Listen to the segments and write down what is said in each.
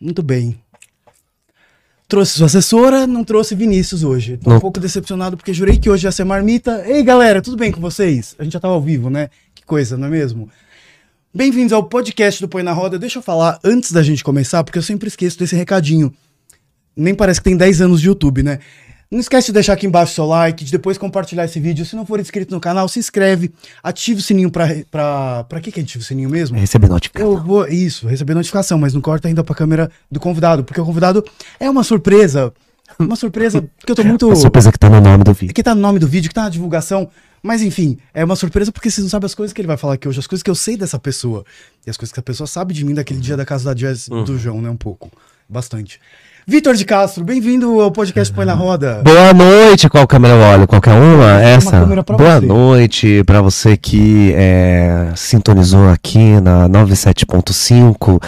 Muito bem. Trouxe sua assessora, não trouxe Vinícius hoje. Tô um pouco decepcionado porque jurei que hoje ia ser marmita. Ei, galera, tudo bem com vocês? A gente já tava ao vivo, né? Que coisa, não é mesmo? Bem-vindos ao podcast do Põe na Roda. Deixa eu falar antes da gente começar, porque eu sempre esqueço desse recadinho. Nem parece que tem 10 anos de YouTube, né? Não esquece de deixar aqui embaixo seu like, de depois compartilhar esse vídeo. Se não for inscrito no canal, se inscreve, ativa o sininho pra. pra... Pra que que ativa o sininho mesmo? Receber notificação. Eu vou, isso, receber notificação, mas não corta ainda pra câmera do convidado, porque o convidado é uma surpresa. Uma surpresa que eu tô muito. A surpresa que tá no nome do vídeo. Que tá no nome do vídeo, que tá na divulgação. Mas enfim, é uma surpresa porque vocês não sabem as coisas que ele vai falar aqui hoje, as coisas que eu sei dessa pessoa. E as coisas que a pessoa sabe de mim daquele dia da casa da Jazz do João, né? Um pouco. Bastante. Vitor de Castro, bem-vindo ao podcast Põe na Roda. Boa noite, qual câmera eu olho? Qualquer uma? Essa? pra Boa você. noite pra você que é, sintonizou aqui na 97.5,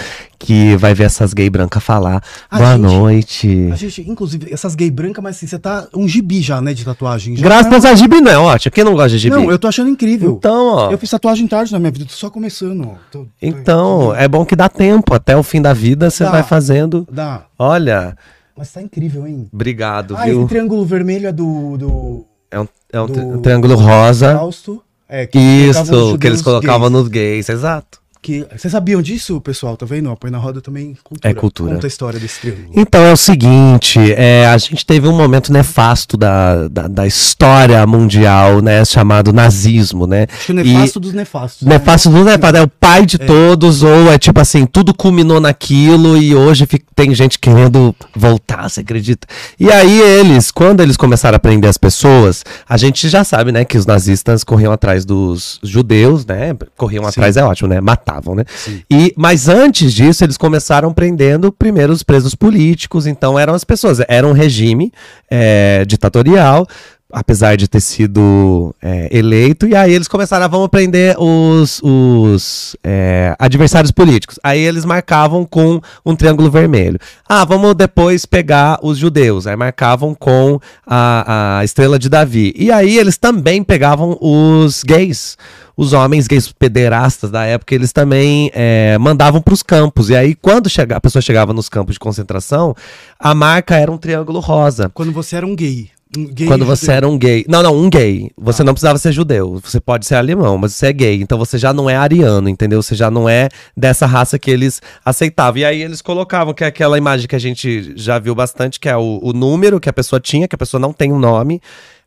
que vai ver essas gay brancas falar. A Boa gente- noite. A gente, inclusive, essas gay brancas, mas assim, você tá um gibi já, né, de tatuagem. Já Graças tá- a Gibi não é ótimo. Quem não gosta de Gibi? Não, eu tô achando incrível. Então, ó. Eu fiz tatuagem tarde na minha vida, tô só começando. ó. Tô- tô- Então, é bom que dá tempo. Até o fim da vida você Dá. vai fazendo. Dá. Olha, Mas tá incrível, hein? obrigado, Ah, viu? esse triângulo vermelho é do. do É um, é um do- tri- triângulo rosa. Fausto. É, que os Isso, que eles colocavam gays. nos gays, exato. Que, vocês sabiam disso, pessoal? Tá vendo? Põe na roda também cultura. É cultura. Conta a história desse triângulo. Então é o seguinte, é, a gente teve um momento nefasto da, da, da história mundial, né, chamado nazismo, né? Acho que o nefasto dos nefastos. né? Nefasto do nefasto, é o pai de todos, ou é tipo assim, tudo culminou naquilo e hoje fi- tem gente querendo voltar, você acredita? E aí eles, quando eles começaram a prender as pessoas, a gente já sabe, né, que os nazistas corriam atrás dos judeus, né? Corriam atrás é ótimo, né? Matavam, né? Sim. E, mas antes disso, eles começaram prendendo primeiro os presos políticos, então eram as pessoas, era um regime é, ditatorial, apesar de ter sido é, eleito, e aí eles começaram a vamos prender os, os é, adversários políticos. Aí eles marcavam com um triângulo vermelho. Ah, vamos depois pegar os judeus. Aí marcavam com a, a estrela de Davi. E aí eles também pegavam os gays. Os homens gays pederastas da época, eles também é, mandavam para os campos. E aí, quando chega, a pessoa chegava nos campos de concentração, a marca era um triângulo rosa. Quando você era um gay. Um gay Quando judeu. você era um gay. Não, não, um gay. Você não precisava ser judeu. Você pode ser alemão, mas você é gay. Então você já não é ariano, entendeu? Você já não é dessa raça que eles aceitavam. E aí eles colocavam, que é aquela imagem que a gente já viu bastante, que é o, o número que a pessoa tinha, que a pessoa não tem um nome.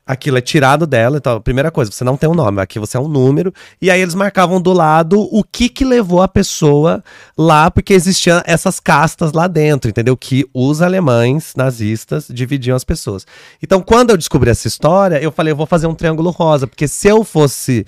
Aquilo é tirado dela. Então, a primeira coisa, você não tem um nome. Aqui você é um número. E aí eles marcavam do lado o que que levou a pessoa lá, porque existiam essas castas lá dentro, entendeu? Que os alemães nazistas dividiam as pessoas. Então, quando eu descobri essa história, eu falei, eu vou fazer um triângulo rosa, porque se eu fosse,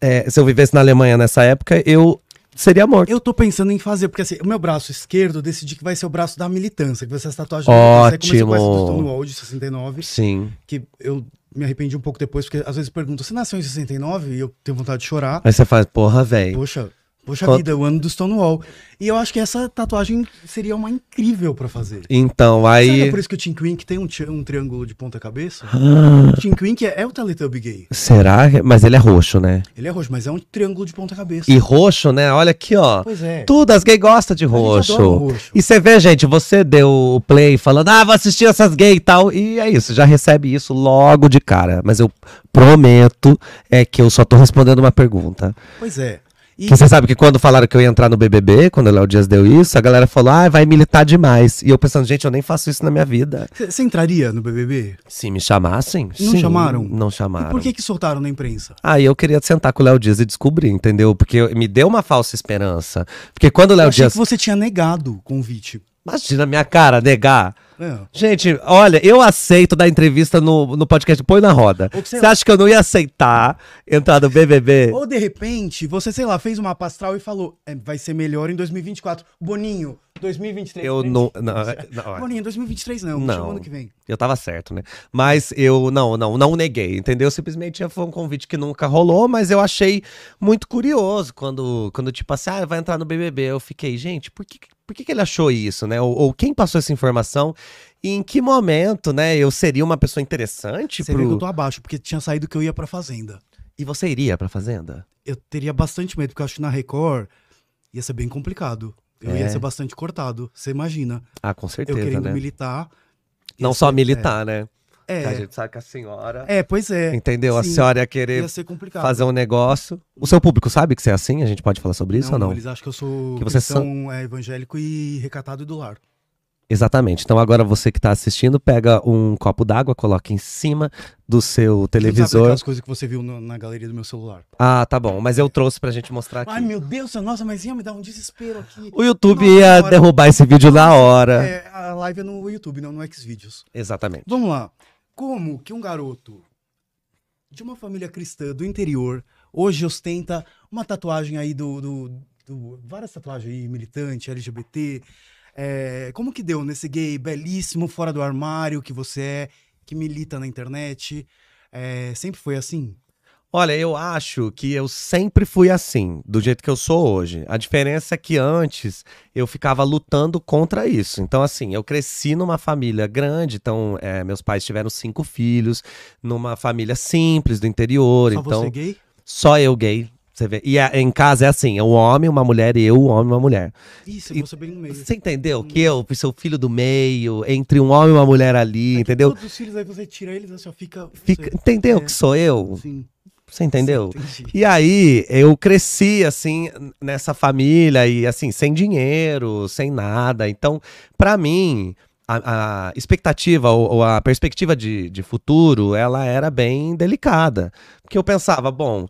é, se eu vivesse na Alemanha nessa época, eu seria morto. Eu tô pensando em fazer, porque assim, o meu braço esquerdo eu decidi que vai ser o braço da militância, que vai ser essa tatuagem da militância. Aí comecei com essa do Ótimo. Stonewall de 69, Sim. que eu me arrependi um pouco depois, porque às vezes perguntam, você nasceu em 69? E eu tenho vontade de chorar. Aí você faz, porra, velho. Poxa, poxa Quanto- vida, o ano do Stonewall. E eu acho que essa tatuagem seria uma incrível pra fazer. Então, Será que é aí. por isso que o Tim Quink tem um, um triângulo de ponta cabeça? Ah, O Tim Quink é, é o Teletubby gay. será? Mas ele é roxo, né? Ele é roxo, mas é um triângulo de ponta cabeça. E roxo, né? Olha aqui, ó. Pois é. Tudo, as gays gostam de gente roxo. roxo. E você vê, gente, você deu o play falando, ah, vou assistir essas gays e tal. E é isso, já recebe isso logo de cara. Mas eu prometo é que eu só tô respondendo uma pergunta. Pois é. E Que você sabe que quando falaram que eu ia entrar no BBB, quando o Léo Dias deu isso, a galera falou, ah, vai militar demais. E eu pensando, gente, eu nem faço isso na minha vida. você entraria no BBB? Se me chamassem, Não sim. chamaram? Não E chamaram. por que que soltaram na imprensa? Aí eu queria sentar com o Léo Dias e descobrir, entendeu? Porque me deu uma falsa esperança. Porque quando o Eu Léo achei Dias. que você tinha negado o convite. Imagina a minha cara, negar. Não. Gente, olha, eu aceito dar entrevista no, no podcast Põe na Roda. Você acha que eu não ia aceitar entrar no BBB? Ou de repente, você, sei lá, fez uma pastral e falou, "É, vai ser melhor em 2024. Boninho, 2023. Eu vem? não. não, não, Boninho, 2023 não, Não. ano que vem. Eu tava certo, né? Mas eu não, não, não neguei, entendeu? Simplesmente foi um convite que nunca rolou, mas eu achei muito curioso quando, quando tipo assim, ah, vai entrar no BBB. Eu fiquei, gente, por que, por que, que ele achou isso, né? Ou, ou quem passou essa informação? E em que momento, né? Eu seria uma pessoa interessante Você vê que eu pro... tô abaixo, porque tinha saído que eu ia pra Fazenda. E você iria pra Fazenda? Eu teria bastante medo, porque eu acho que na Record ia ser bem complicado. Eu É. ia ser bastante cortado, você imagina. Ah, com Eu certeza, querendo né? militar. Não só ser- militar, né? É, a gente sabe que a senhora. é, pois é. Entendeu? A sim. senhora ia querer Ia fazer um negócio. O seu público sabe que você é assim? A gente pode falar sobre isso não, ou não? Eles acham que eu sou Que você cristão, é, evangélico e recatado e do lar. Exatamente. Então agora você que tá assistindo, pega um copo d'água, coloca em cima do seu televisor. aquelas coisas que você viu no- na galeria do meu celular. Ah, tá bom. Mas eu trouxe pra gente mostrar aqui. Ai, meu Deus, nossa, mas ia me dar um desespero aqui. O YouTube Nossa, ia derrubar esse vídeo na hora. É, a live é no YouTube, não no Xvideos. Exatamente. Vamos lá. Como que um garoto de uma família cristã do interior hoje ostenta uma tatuagem aí do. do- do- várias tatuagens aí, militante, LGBT. É, como que deu nesse gay belíssimo, fora do armário que você é, que milita na internet? É, sempre foi assim? Olha, eu acho que eu sempre fui assim, do jeito que eu sou hoje. A diferença é que antes eu ficava lutando contra isso. Então, assim, eu cresci numa família grande, então é, meus pais tiveram cinco filhos, numa família simples do interior. Só então, você gay? só eu gay. Você vê. E a- em casa é assim: é um homem, uma mulher, e eu, um homem, uma mulher. Isso, E- você bem no meio. Você entendeu? Que eu sou filho do meio, entre um homem e uma mulher ali, É entendeu? Todos os filhos aí você tira eles, aí só fica. Fica- você. entendeu é. que sou eu? Sim, Você entendeu? sim. E aí, eu cresci, assim, nessa família e, assim, sem dinheiro, sem nada. Então, pra mim, a, a expectativa ou, ou a perspectiva de, de futuro, ela era bem delicada. Porque eu pensava, bom,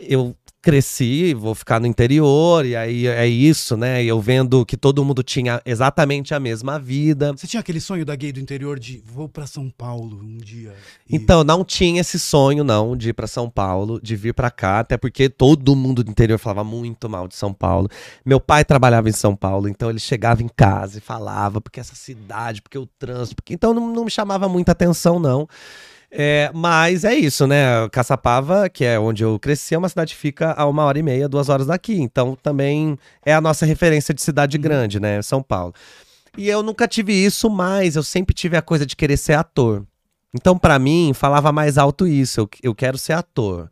eu cresci, vou ficar no interior, e aí é isso, né? E eu vendo que todo mundo tinha exatamente a mesma vida. Você tinha aquele sonho da gay do interior de vou pra São Paulo um dia? e- Então, não tinha esse sonho, não, de ir pra São Paulo, de vir pra cá, até porque todo mundo do interior falava muito mal de São Paulo. Meu pai trabalhava em São Paulo, então ele chegava em casa e falava, porque essa cidade, porque o trânsito, porque... então não, não me chamava muita atenção, não. É, mas é isso, né? Caçapava, que é onde eu cresci, é uma cidade que fica a uma hora e meia, duas horas daqui. Então também é a nossa referência de cidade grande, né? São Paulo. E eu nunca tive isso, mas eu sempre tive a coisa de querer ser ator. Então, pra mim, falava mais alto isso. Eu, eu quero ser ator.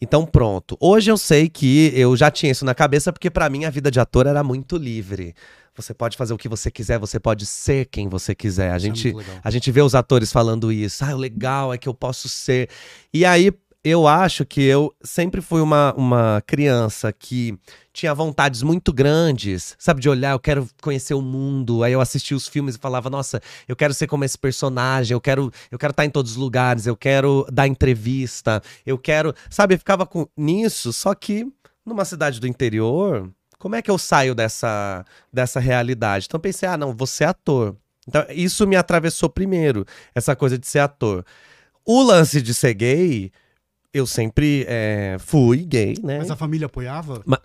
Então, pronto. Hoje eu sei que eu já tinha isso na cabeça, porque pra mim a vida de ator era muito livre. Você pode fazer o que você quiser, você pode ser quem você quiser. A é gente, legal. a gente vê os atores falando isso. Ah, o legal é que eu posso ser. E aí, eu acho que eu sempre fui uma, uma criança que tinha vontades muito grandes, sabe, de olhar, eu quero conhecer o mundo. Aí eu assistia os filmes e falava, nossa, eu quero ser como esse personagem, eu quero eu quero estar em todos os lugares, eu quero dar entrevista, eu quero, sabe, eu ficava com nisso, só que numa cidade do interior, como é que eu saio dessa dessa realidade? Então eu pensei, ah, não, vou ser ator. Então isso me atravessou primeiro, essa coisa de ser ator. O lance de ser gay, eu sempre é, fui gay, né? Mas a família apoiava? Mas,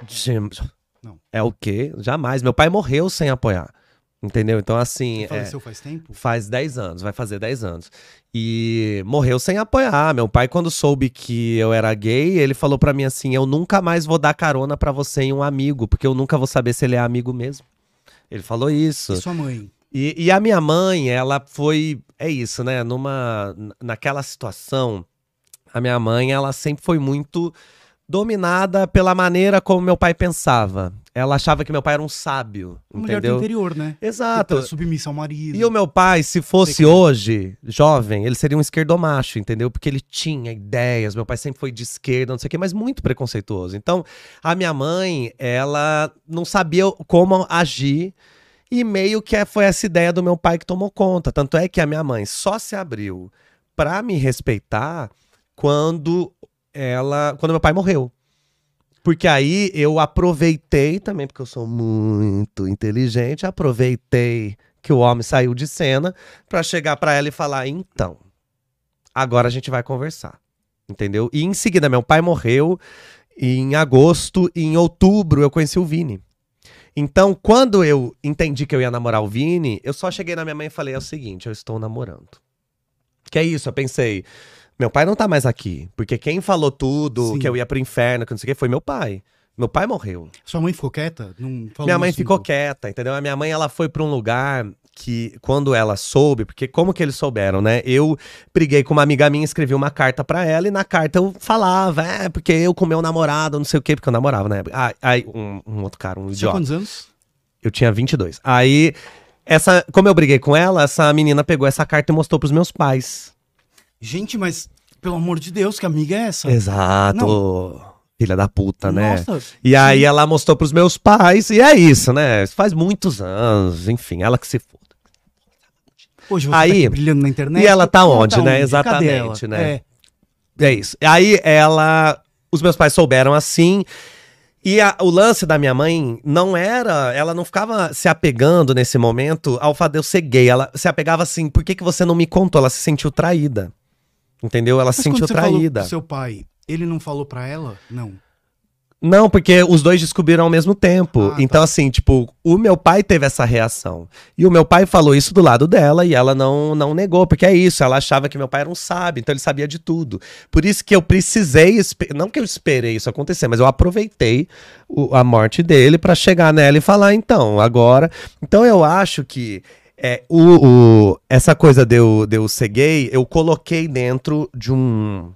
Não. É o quê? Jamais. Meu pai morreu sem apoiar. Entendeu? Então, assim. Você é, faleceu faz tempo? faz 10 anos, vai fazer 10 anos. E morreu sem apoiar. Meu pai, quando soube que eu era gay, ele falou pra mim assim: Eu nunca mais vou dar carona pra você em um amigo, porque eu nunca vou saber se ele é amigo mesmo. Ele falou isso. E sua mãe? E, e a minha mãe, ela foi. É isso, né? Numa. Naquela situação, a minha mãe, ela sempre foi muito dominada pela maneira como meu pai pensava. Ela achava que meu pai era um sábio, mulher do entendeu? interior, né? Exato. Que tá Submissa ao marido. E o meu pai, se fosse que- hoje, jovem, ele seria um esquerdomacho, entendeu? Porque ele tinha ideias, meu pai sempre foi de esquerda, não sei o quê, mas muito preconceituoso. Então, a minha mãe, ela não sabia como agir e meio que foi essa ideia do meu pai que tomou conta. Tanto é que a minha mãe só se abriu pra me respeitar quando ela, quando meu pai morreu. Porque aí eu aproveitei também, porque eu sou muito inteligente, aproveitei que o homem saiu de cena pra chegar pra ela e falar: então, agora a gente vai conversar. Entendeu? E em seguida, meu pai morreu em agosto, e em outubro eu conheci o Vini. Então, quando eu entendi que eu ia namorar o Vini, eu só cheguei na minha mãe e falei: é o seguinte, eu estou namorando. Que é isso, eu pensei. Meu pai não tá mais aqui. Porque quem falou tudo, Sim. que eu ia pro inferno, que não sei o que, foi meu pai. Meu pai morreu. Sua mãe ficou quieta? Não falou minha mãe assunto? ficou quieta, entendeu? A minha mãe, ela foi pra um lugar que, quando ela soube, porque como que eles souberam, né? Eu briguei com uma amiga minha, escrevi uma carta pra ela, e na carta eu falava, é, porque eu com meu namorado, não sei o quê, porque eu namorava na época. Ah, aí, um, um outro cara, um Você tinha idiota. quantos anos? Eu tinha 22. Aí, essa, como eu briguei com ela, essa menina pegou essa carta e mostrou pros meus pais. Gente, mas pelo amor de Deus, que amiga é essa? Exato. Filha da puta, né? Nossa, E aí ela mostrou pros meus pais, e é isso, né? Isso faz muitos anos, enfim, ela que se foda. hoje você aí- tá brilhando na internet. E ela tá ela onde, né? Cadê Exatamente, né? É. É isso. Aí ela. Os meus pais souberam assim. E a- o lance da minha mãe não era. Ela não ficava se apegando nesse momento ao fato de eu ser gay. Ela se apegava assim, por que, que você não me contou? Ela se sentiu traída. Entendeu? Ela Mas se sentiu traída. seu pai, ele não falou pra ela? Não. Não, porque os dois descobriram ao mesmo tempo. Ah, tá. então, assim, tipo, o meu pai teve essa reação. E o meu pai falou isso do lado dela e ela não, não negou, porque é isso, ela achava que meu pai era um sábio, então ele sabia de tudo. Por isso que eu precisei, não que eu esperei isso acontecer, mas eu aproveitei o- a morte dele pra chegar nela e falar, então, agora. Então eu acho que. É, o, o- essa coisa de eu, de eu ser gay, eu coloquei dentro de um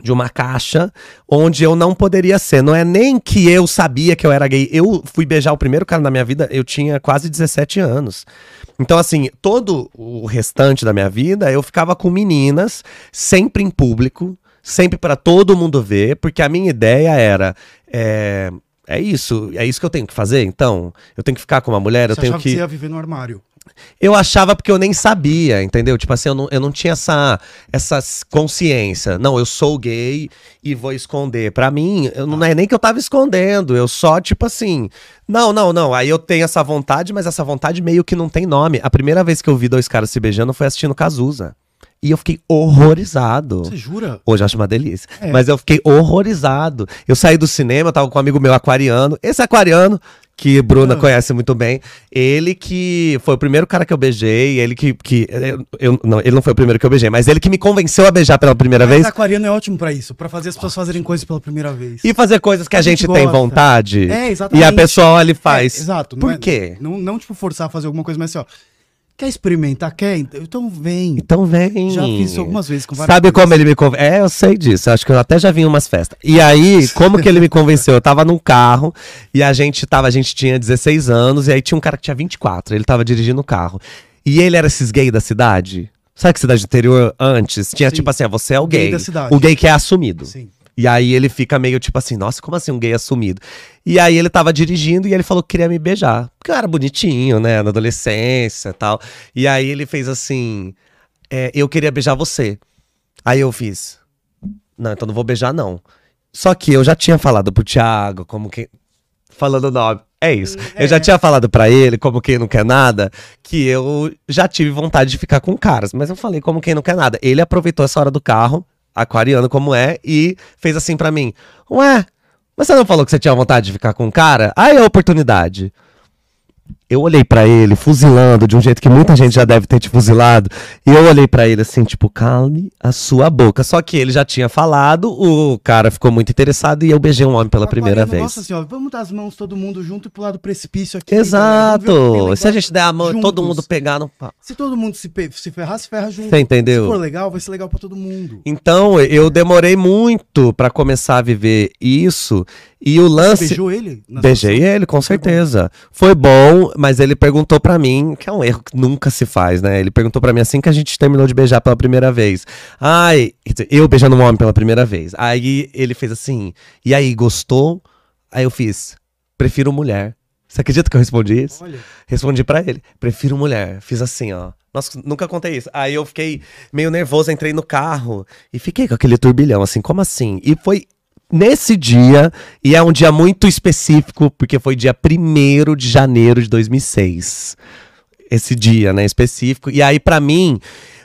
de uma caixa onde eu não poderia ser. Não é nem que eu sabia que eu era gay. Eu fui beijar o primeiro cara na minha vida, eu tinha quase 17 anos. Então, assim, todo o restante da minha vida eu ficava com meninas, sempre em público, sempre pra todo mundo ver, porque a minha ideia era. É, é isso, é isso que eu tenho que fazer, então. Eu tenho que ficar com uma mulher, eu você tenho achava que. que você ia viver no armário. Eu achava porque eu nem sabia, entendeu? Tipo assim, eu não, eu não tinha essa, essa consciência. Não, eu sou gay e vou esconder. Pra mim, eu, não é nem que eu tava escondendo, eu só, tipo assim. Não, não, não. Aí eu tenho essa vontade, mas essa vontade meio que não tem nome. A primeira vez que eu vi dois caras se beijando foi assistindo Cazuza. E eu fiquei horrorizado. Você jura? Hoje eu acho uma delícia. É. Mas eu fiquei horrorizado. Eu saí do cinema, eu tava com um amigo meu aquariano. Esse aquariano, que Bruna Ah. conhece muito bem. Ele que foi o primeiro cara que eu beijei. Ele que. que eu, não, ele não foi o primeiro que eu beijei, mas ele que me convenceu a beijar pela primeira Mas vez. aquariano é ótimo pra isso, pra fazer as pessoas fazerem coisas pela primeira vez. E fazer coisas que a, A gente, gente tem vontade. É, E exatamente. a pessoa olha e É, faz. exato. não Por é- quê? Não, não, tipo, forçar a fazer alguma coisa, mas assim, ó. Quer experimentar? Quer? Então vem. Então vem. Já fiz isso algumas vezes com várias Sabe coisas. como ele me convenceu? É, eu sei disso. Acho que eu até já vi em umas festas. E aí, como que ele me convenceu? Eu tava num carro e a gente tava, a gente tinha 16 anos e aí tinha um cara que tinha 24. Ele tava dirigindo o carro. E ele era esses gay da cidade. Sabe que cidade interior antes? Tinha Sim. tipo assim, ah, você é o Gay gay. da cidade. O gay que é assumido. Sim. E aí ele fica meio tipo assim, nossa, como assim um gay assumido? E aí ele tava dirigindo e ele falou que queria me beijar. Porque eu era bonitinho, né? Na adolescência e tal. E aí ele fez assim: é, eu queria beijar você. Aí eu fiz. Não, então não vou beijar, não. Só que eu já tinha falado pro Thiago, como que. Falando o nome. É isso. Eu já tinha falado pra ele, como quem não quer nada, que eu já tive vontade de ficar com caras. Mas eu falei, como quem não quer nada. Ele aproveitou essa hora do carro, aquariano como é, e fez assim pra mim: Ué, mas você não falou que você tinha vontade de ficar com um cara? Aí é a oportunidade. Eu olhei pra ele, fuzilando, de um jeito que muita gente já deve ter te fuzilado. E eu olhei pra ele assim, tipo, calme a sua boca. Só que ele já tinha falado, o cara ficou muito interessado e eu beijei um homem pela primeira vez. gosta assim, ó, vamos dar as mãos todo mundo junto e pular do precipício aqui. galera, vamos ver o que tem Exato! Se a gente der a mão e todo juntos. mundo pegar no pau. Se todo mundo se, se ferrar, se ferra junto. Você entendeu? Se for legal, vai ser legal pra todo mundo. Então, eu demorei muito pra começar a viver isso. E o Você lance. beijou ele? Beijei situação? ele, com certeza. Foi bom, mas ele perguntou pra mim, que é um erro que nunca se faz, né? Ele perguntou pra mim assim que a gente terminou de beijar pela primeira vez. Ai, eu beijando um homem pela primeira vez. Aí ele fez assim, e aí, gostou? Aí eu fiz, prefiro mulher. Você acredita que eu respondi isso? Olha, Respondi pra ele, prefiro mulher. Fiz assim, ó. Nossa, nunca contei isso. Aí eu fiquei meio nervoso, entrei no carro e fiquei com aquele turbilhão, assim, como assim? E foi nesse dia, e é um dia muito específico, porque foi dia 1 de janeiro de 2006. Esse dia, né, específico. E aí, pra mim,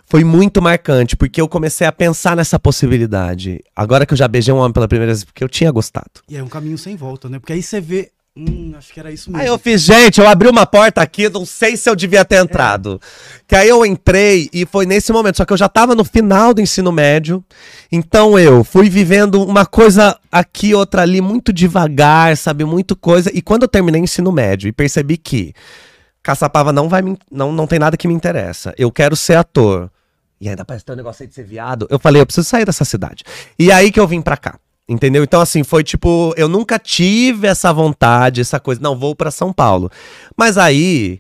foi muito marcante, porque eu comecei a pensar nessa possibilidade. Agora que eu já beijei um homem pela primeira vez, porque eu tinha gostado. e é um caminho sem volta, né? Porque aí você vê. Hum, acho que era isso mesmo. Aí eu fiz, gente, eu abri uma porta aqui, não sei se eu devia ter entrado. Que aí eu entrei e foi nesse momento, só que eu já tava no final do ensino médio. Então eu fui vivendo uma coisa aqui, outra ali, muito devagar, sabe, muito coisa. E quando eu terminei o ensino médio e percebi que Caçapava não vai me, não, não tem nada que me interessa. Eu quero ser ator. E ainda parece ter um negócio aí de ser viado. Eu falei, eu preciso sair dessa cidade. E aí que eu vim pra cá. Entendeu? Então, assim, foi tipo, eu nunca tive essa vontade, essa coisa, não, vou pra São Paulo. Mas aí,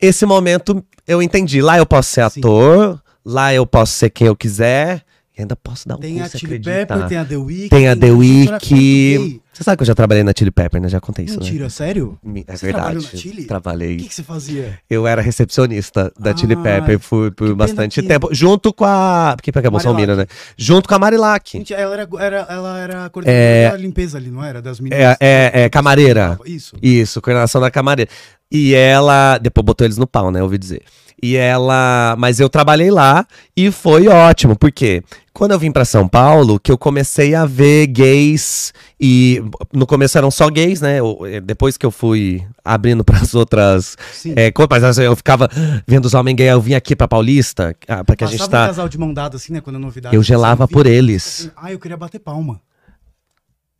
esse momento eu entendi. Lá eu posso ser Sim. ator, lá eu posso ser quem eu quiser, e ainda posso dar um Tem a curso, Chili acredita? Pepper, tem a The Week. Tem a The produtora Week. Você sabe que eu já trabalhei na Chili Pepper, né? Já contei isso, Mentira, sério? né? Me- É Você verdade. na Chili? Trabalhei. O que, que você fazia? Eu era recepcionista da Chili Ah, Pepper por, que por bastante que- tempo. Junto com a. Porque é Bolsonaro, né? Junto com a Marilac. Gente, ela era, era, ela era a coordenadora É. da limpeza ali, não era? Das meninas. É, é, é camareira. Isso. Isso, coordenação da camareira. E ela. Depois botou eles no pau, né? Ouvi dizer. E ela. Mas eu trabalhei lá e foi ótimo, porque quando eu vim pra São Paulo, que eu comecei a ver gays. E no começo eram só gays, né? Eh, depois que eu fui abrindo pras outras. Sim. É, mas assim, eu ficava vendo os homens gays, eu vim aqui pra Paulista, ah, pra que a gente Passava um tá. casal de mão dada assim, né? Quando a novidade. Eu você gelava por eles. assim, Ah, eu queria bater palma.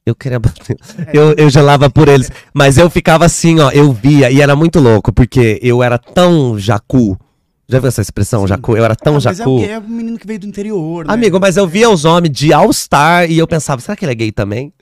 Eu queria bater. É. Eu, eu gelava por eles. Mas eu ficava assim, ó, eu via, e era muito louco, porque eu era tão jacu. Já viu essa expressão, jacu? Eu era tão Ah, mas é, jacu. porque é um menino que veio do interior, né? Amigo, mas eu via os homens de All-Star e eu pensava, será que ele é gay também?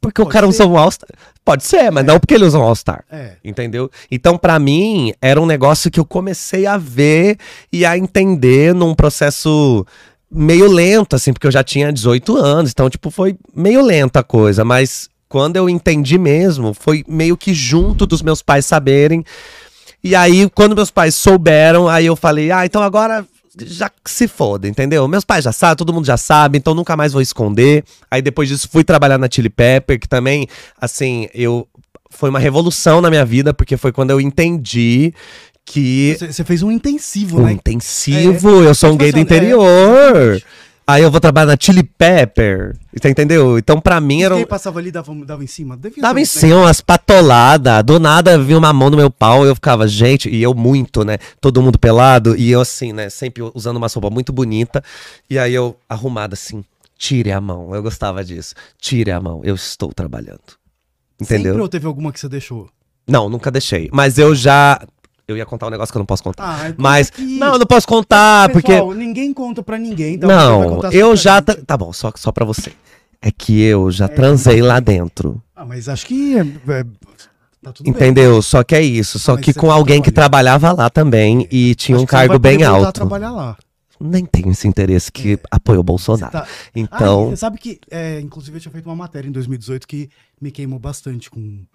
Porque o Pode cara ser. usa um All-Star. Pode ser, mas não porque ele usa um All-Star. É. Entendeu? Então, pra mim, era um negócio que eu comecei a ver e a entender num processo meio lento, assim, porque eu já tinha 18 anos, então, tipo, foi meio lenta a coisa, mas quando eu entendi mesmo, foi meio que junto dos meus pais saberem. E aí, quando meus pais souberam, aí eu falei, ah, então agora já que se foda, entendeu? Meus pais já sabem, todo mundo já sabe, então nunca mais vou esconder. Aí depois disso fui trabalhar na Chili Pepper, que também, assim, eu foi uma revolução na minha vida, porque foi quando eu entendi que Você, fez um intensivo, um né? intensivo, eu sou um gay do é, interior. exatamente. Aí eu vou trabalhar na Chili Pepper. Você entendeu? Então pra mim era. Quem passava ali dava, dava em cima? Devia Dava em cima umas patoladas. Do nada vinha uma mão no meu pau eu ficava, gente, e eu muito, né? Todo mundo pelado. E eu assim, né? Sempre usando uma roupa muito bonita. E aí eu arrumada assim, tire a mão. Eu gostava disso. Tire a mão, eu estou trabalhando. Entendeu? Sempre ou teve alguma que você deixou? Não, nunca deixei. Mas eu já. Eu ia contar um negócio que eu não posso contar. Ah, conta Mas. aqui. Não, eu não posso contar, porque. Pessoal, ninguém conta pra ninguém. Então não, eu já. gente. Tá, bom, só, só pra você. É que eu já transei lá dentro. Ah, mas acho que. É, é, tá tudo bem. Entendeu? Só que é isso. Só mas que com alguém que trabalha. trabalhava lá também e tinha Acho um que cargo bem alto. trabalhar lá. Nem tenho esse interesse que apoia o Bolsonaro. Tá- Então. Ah, você sabe que, é, inclusive, eu tinha feito uma matéria em 2018 que me queimou bastante com o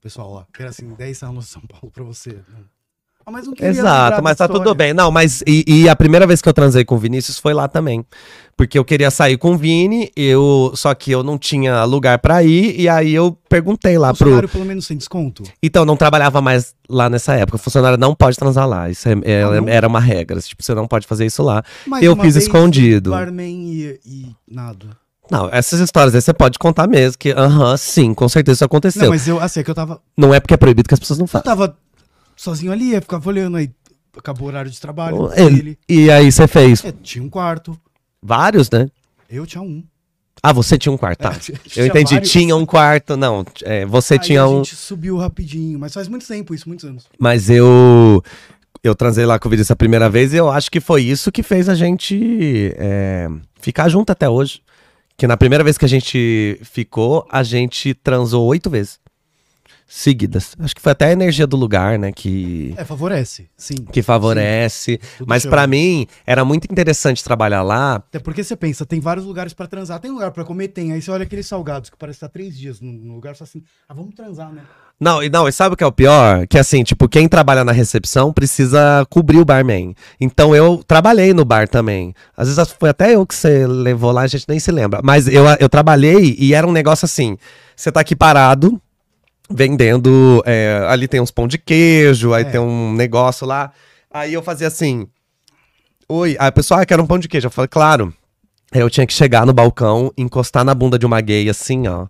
pessoal lá. Que era assim, 10 anos de São Paulo pra você. Ah, mas não queria lembrar Exato, mas tá tudo bem. Não, mas e, e a primeira vez que eu transei com o Vinícius foi lá também. Porque eu queria sair com o Vini, eu só que eu não tinha lugar pra ir, e aí eu perguntei lá pro. Funcionário pelo menos sem desconto. Então, não trabalhava mais lá nessa época. O funcionário não pode transar lá. Isso é- é- Ah, não? era uma regra. Tipo, você não pode fazer isso lá. Mais Eu fiz escondido. Barman e, e nada. Não, essas histórias aí você pode contar mesmo, que, aham, sim, com certeza isso aconteceu. Não, Não, mas eu, assim, é que eu tava. é porque é proibido que as pessoas não Eu façam. tava sozinho ali, eu ficava olhando aí. Acabou o horário de trabalho. Ele- Ele. E aí você fez É, tinha um quarto. vários, né? Eu tinha um. Ah, você tinha um quarto, tá. É, Eu entendi, vários. tinha um quarto, não, é, você Aí tinha a um, gente subiu rapidinho, mas faz muito tempo isso, muitos anos. mas eu eu transei lá com o Vinícius a primeira vez e eu acho que foi isso que fez a gente é, ficar junto até hoje. Que na primeira vez que a gente ficou, a gente transou oito vezes. Seguidas. Acho que foi até a energia do lugar, né? Que, É, favorece, sim. que favorece. Tudo Mas pra mim, era muito interessante trabalhar lá. Até porque você pensa, tem vários lugares pra transar, tem lugar pra comer, tem. Aí você olha aqueles salgados que parece estar três dias no, no lugar, só assim, ah, vamos transar, né? Não, e não, e sabe o que é o pior? Que assim, tipo, quem trabalha na recepção precisa cobrir o barman. Então eu trabalhei no bar também. Às vezes foi até eu que você levou lá, a gente nem se lembra. Mas eu, eu trabalhei e era um negócio assim: você tá aqui parado, vendendo. é, ali tem uns pão de queijo, aí É. tem um negócio lá. Aí eu fazia assim. Oi, aí a pessoa, ah, quero um pão de queijo. Eu falei, claro. Aí eu tinha que chegar no balcão, encostar na bunda de uma gay assim, ó.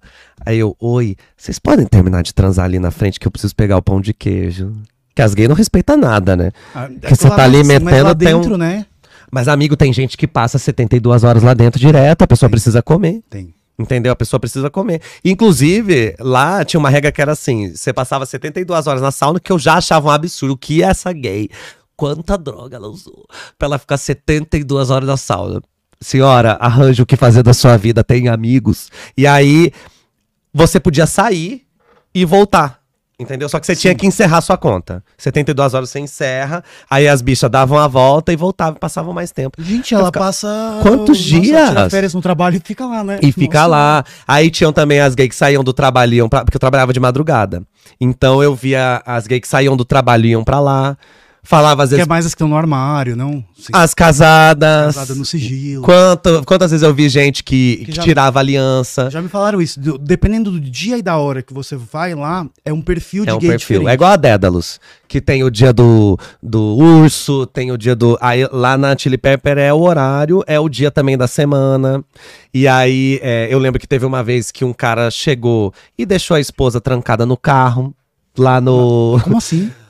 Aí eu, oi, vocês podem terminar de transar ali na frente que eu preciso pegar o pão de queijo. Que as gays não respeitam nada, né? Ah, Que você tá ali mas- mas metendo, lá tem um- dentro, né? Mas, amigo, tem gente que passa 72 horas lá dentro direto, a pessoa Tem. precisa comer. Tem. Entendeu? A pessoa precisa comer. Inclusive, lá tinha uma regra que era assim: você passava 72 horas na sauna, que eu já achava um absurdo. Que é essa gay? Quanta droga ela usou pra ela ficar 72 horas na sauna? senhora, arranje o que fazer da sua vida, tem amigos. E aí você podia sair e voltar. Entendeu? Só que você tinha que encerrar sua conta. 72 horas você encerra, aí as bichas davam a volta e voltavam, passavam mais tempo. Gente, ela passa. Quantos nossa, dias? tira férias no trabalho e fica lá, né? E fica Nossa. lá. Aí tinham também as gays que saíam do trabalho, iam pra, porque eu trabalhava de madrugada. Então eu via as gays que saíam do trabalho e iam pra lá. Falava às Que vezes é mais as que estão no armário, não? Sim, as casadas. casada no sigilo. Quanto, quantas vezes eu vi gente que, Que que já- tirava aliança? Já me falaram isso. do- dependendo do dia e da hora que você vai lá, é um perfil de É um gay perfil. diferente. É igual a Dédalus, que tem o dia do, do urso, tem o dia do. Aí lá na Chili Pepper é o horário, é o dia também da semana. E aí é, eu lembro que teve uma vez que um cara chegou e deixou a esposa trancada no carro. Lá no. Como assim?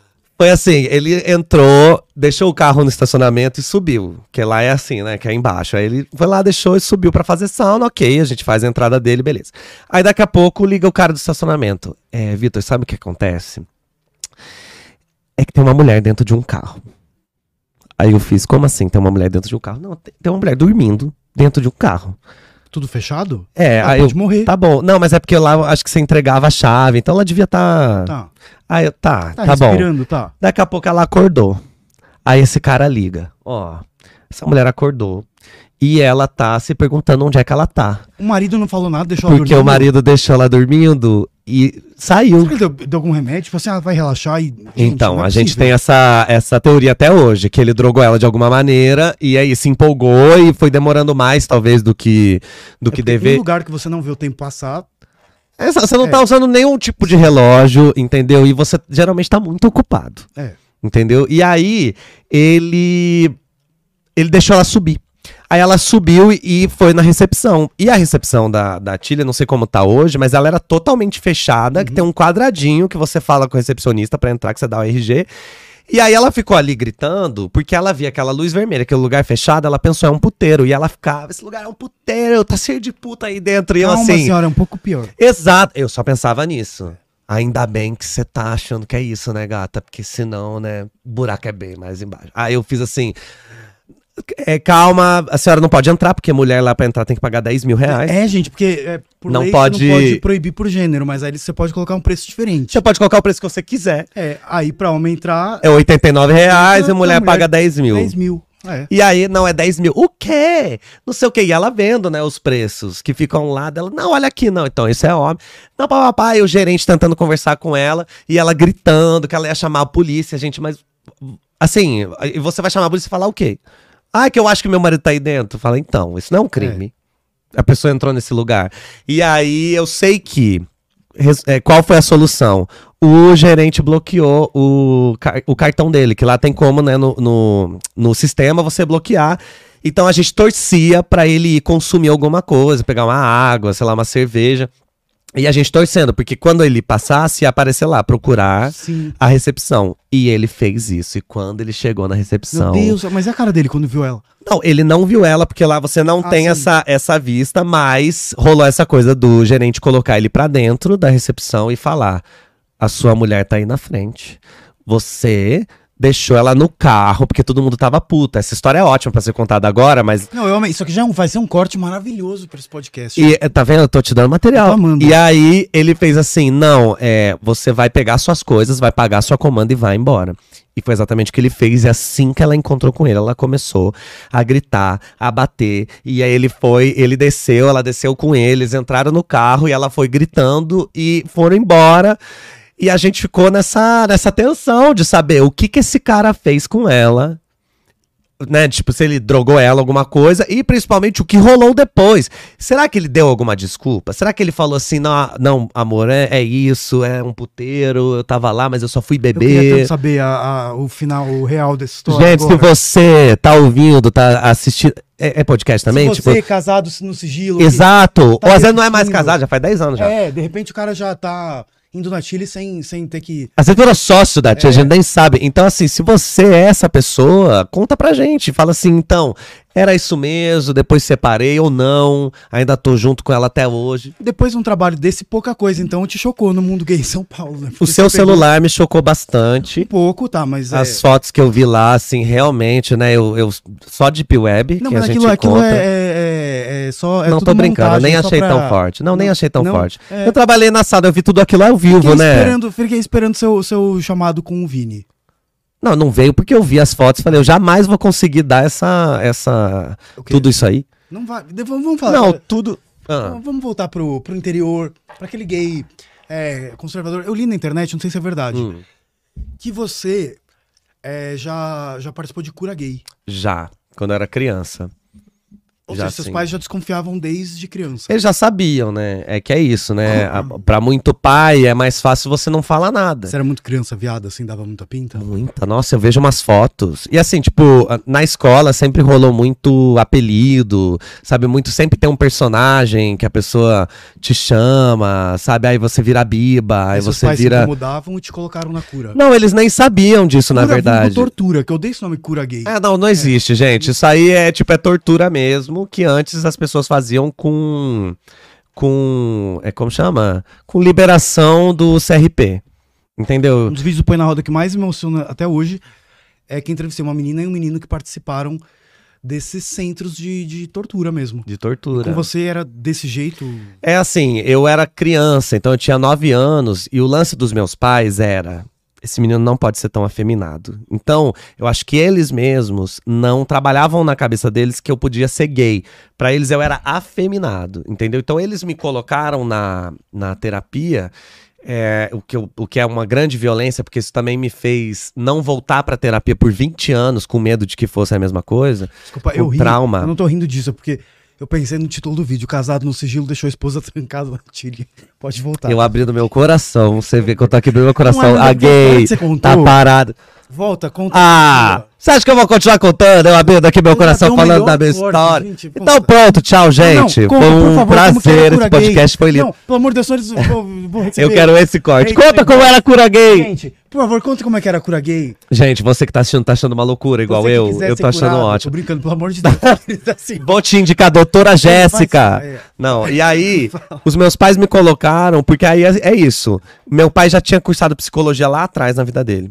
Foi assim, ele entrou, deixou o carro no estacionamento e subiu. Que lá é assim, né? Que é embaixo. Aí ele foi lá, deixou e subiu pra fazer sauna, ok, a gente faz a entrada dele, beleza. Aí daqui a pouco liga o cara do estacionamento. É, Vitor, sabe o que acontece? É que tem uma mulher dentro de um carro. Aí eu fiz, como assim tem uma mulher dentro de um carro? Não, tem uma mulher dormindo dentro de um carro. Tudo fechado? É, Ah, aí pode morrer. tá bom. Não, mas é porque lá acho que você entregava a chave, então ela devia estar. Tá. Tá. Aí eu, tá, Tá, tá bom. respirando, tá. Daqui a pouco ela acordou. Aí esse cara liga. Ó, essa mulher acordou. E ela tá se perguntando onde é que ela tá. O marido não falou nada, deixou ela Porque o dormindo? marido deixou ela dormindo e saiu. Deu, deu algum remédio? Tipo assim, ah, vai relaxar e. Então, é a gente tem essa, essa teoria até hoje, que ele drogou ela de alguma maneira e aí se empolgou e foi demorando mais, talvez, do que, do É que dever. lugar que você não vê o tempo passar. É, Você não É. tá usando nenhum tipo de relógio, entendeu? E você geralmente tá muito ocupado. É. Entendeu? E aí, ele. Ele deixou ela subir. Aí ela subiu e- foi na recepção. E a recepção da, da Tilha, não sei como tá hoje, mas ela era totalmente fechada, que tem um quadradinho que você fala com o recepcionista pra entrar, que você dá o RG. E aí ela ficou ali gritando, porque ela via aquela luz vermelha, aquele lugar fechado, ela pensou, é um puteiro. E ela ficava, esse lugar é um puteiro, tá cheio de puta aí dentro. E eu Calma, assim. senhora, é um pouco pior. Exato, eu só pensava nisso. Ainda bem que você tá achando que é isso, né, gata? Porque senão, né, buraco é bem mais embaixo. Aí eu fiz assim. É, calma, a senhora não pode entrar, porque mulher lá pra entrar tem que pagar 10 mil reais. É, gente, porque é, por Não pode- você não pode proibir por gênero, mas aí você pode colocar um preço diferente. Você pode colocar o preço que você quiser. É, aí pra homem entrar, É 89 reais e a mulher mulher- paga 10 mil. 10 mil. É. E aí, não, é 10 mil. O quê? Não sei o quê. E ela vendo, né, os preços que ficam lá dela. Não, olha aqui, não. Então, isso é homem. Não, papai, o gerente tentando conversar com ela e ela gritando que ela ia chamar a polícia, gente, mas. Assim, e você vai chamar a polícia e falar o quê? Ah, que eu acho que meu marido tá aí dentro. Fala, então, isso não é um crime. A pessoa entrou nesse lugar. E aí, eu sei que. é, qual foi a solução? O gerente bloqueou o, o cartão dele, que lá tem como, né, no, no, no sistema você bloquear. Então a gente torcia pra ele ir consumir alguma coisa, pegar uma água, sei lá, uma cerveja. E a gente torcendo, porque quando ele passasse, ia aparecer lá, procurar Sim. a recepção. E ele fez isso. E quando ele chegou na Meu recepção. Deus, mas é a cara dele quando viu ela. Não, ele não viu ela, porque lá você não Ah, tem sim. essa, essa vista, mas rolou essa coisa do gerente colocar ele pra dentro da recepção e falar: a sua mulher tá aí na frente. Você deixou ela no carro, porque todo mundo tava puta. Essa história é ótima pra ser contada agora, mas. Não, eu amei. Isso aqui já é vai ser um corte maravilhoso pra esse podcast. E, eh, tá vendo? Eu tô te dando material. E aí ele fez assim: não, é, você vai pegar suas coisas, vai pagar sua comanda e vai embora. E foi exatamente o que ele fez. E assim que ela encontrou com ele, ela começou a gritar, a bater. E aí ele foi, ele desceu, ela desceu com eles, entraram no carro e ela foi gritando e foram embora. E a gente ficou nessa, nessa tensão de saber o que que esse cara fez com ela né, tipo, se ele drogou ela, alguma coisa, e principalmente o que rolou depois. Será que ele deu alguma desculpa? Será que ele falou assim, não, não amor, é, é isso, é um puteiro, eu tava lá, mas eu só fui eu queria beber. tanto saber a- a- o final, o real dessa história. Gente, se agora. você tá ouvindo, tá assistindo. É, é podcast também? se tipo, você é casado no sigilo. exato. tá Ou às vezes não é mais casado, já faz 10 anos já. É, de repente o cara já tá indo na Chile sem, sem ter que. Às vezes virou sócio da tia, a gente nem sabe. Então, assim, se você é essa pessoa, conta pra gente. Fala assim, então, era isso mesmo, depois separei ou não, ainda tô junto com ela até hoje. Depois de um trabalho desse, pouca coisa, então te chocou no mundo gay em São Paulo, né? O seu você pegou celular me chocou bastante. Um pouco, tá, mas As é. fotos que eu vi lá, assim, realmente, né? Eu, eu só de web Não, que mas a gente aquilo, aquilo conta. é, é, é só. É não tô brincando, nem achei pra- tão forte. Não, nem achei tão não, forte. é. Eu trabalhei na sala, eu vi tudo aquilo ao vivo, Fiquei né? esperando, fiquei esperando seu, seu chamado com o Vini. Não, não veio porque eu vi as fotos e falei, eu jamais vou conseguir dar essa. essa tudo isso aí. Não vai. Vamos falar. Não, tudo. Ah, Vamos- voltar pro, pro interior, pra aquele gay é, conservador. Eu li na internet, não sei se é verdade, hum, que você é, já, já participou de cura gay. já, quando eu era criança. Ou Já seja, seus pais já desconfiavam desde criança. Eles já sabiam, né? É que é isso, né? A- Pra muito pai é mais fácil você não falar nada. Você era muito criança viada, assim, dava muita pinta? Muita, nossa, eu vejo umas fotos. E assim, tipo, na escola sempre rolou muito apelido, sabe? Muito, sempre tem um personagem que a pessoa te chama, sabe? Aí você vira biba, aí você pais se vira. incomodavam e te colocaram na cura. Não, eles nem sabiam disso, na Cura vulgo verdade. tortura, que eu dei esse nome cura gay. É, não, não existe, gente. Isso aí é tipo é tortura mesmo, que antes as pessoas faziam com com é como chama? Com liberação do CRP. Entendeu? Um dos vídeos do Põe na Roda que mais me emociona até hoje é que entrevistei uma menina e um menino que participaram desses centros de, de tortura mesmo. De tortura. Com você era desse jeito? É assim, eu era criança, então eu tinha nove anos, e o lance dos meus pais era. Esse menino não pode ser tão afeminado. Então, eu acho que eles mesmos não trabalhavam na cabeça deles que eu podia ser gay. Pra eles eu era afeminado, entendeu? Então, eles me colocaram na, na terapia, é, o, que eu- o que é uma grande violência, porque isso também me fez não voltar pra terapia por 20 anos, com medo de que fosse a mesma coisa. Desculpa, Com eu ri. trauma. Eu não tô rindo disso, porque eu pensei no título do vídeo. Casado no sigilo deixou a esposa trancada na Chile. Pode voltar. Eu abri no meu coração, você vê que eu tô aqui abrindo meu coração. Não, é a gay, tá parado. Volta, conta. Ah, você acha que eu vou continuar contando? Eu abrindo aqui meu coração falando da minha história. gente, então pronto, tchau, gente. Não, conta, foi um favor, a prazer, esse podcast gay. foi lindo. Não, pelo amor de Deus, vou, vou. Eu quero esse corte. Ei, Conta como era cura gay. Gente, por favor, conta como é que era a cura gay. Gente, você que tá assistindo, tá achando uma loucura igual eu. Eu tô achando curado, ótimo. Tô brincando, pelo amor de Deus. assim, Vou te indicar a doutora Jéssica. é. Não, e aí, os meus pais me colocaram, porque aí é, é isso. Meu pai já tinha cursado psicologia lá atrás na vida dele.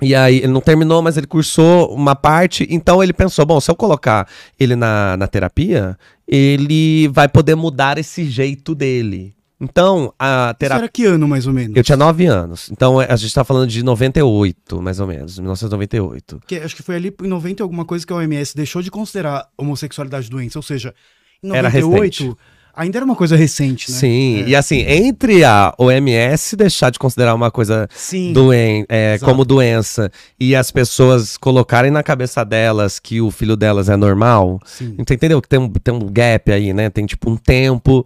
E aí, ele não terminou, mas ele cursou uma parte, então ele pensou: bom, se eu colocar ele na, na terapia, ele vai poder mudar esse jeito dele. Então, a Isso terapia. era que ano, mais ou menos? Eu tinha 9 anos. Então, a gente tá falando de 98, mais ou menos, 1998. Que acho que foi ali em 90 alguma coisa que a OMS deixou de considerar homossexualidade doença. Ou seja, em Era 98 ainda era uma coisa recente, né? Sim, É. e assim, entre a OMS deixar de considerar uma coisa Sim. doen é, como doença e as pessoas colocarem na cabeça delas que o filho delas é normal, Sim. você entendeu? Que tem um, tem um gap aí, né? Tem tipo um tempo,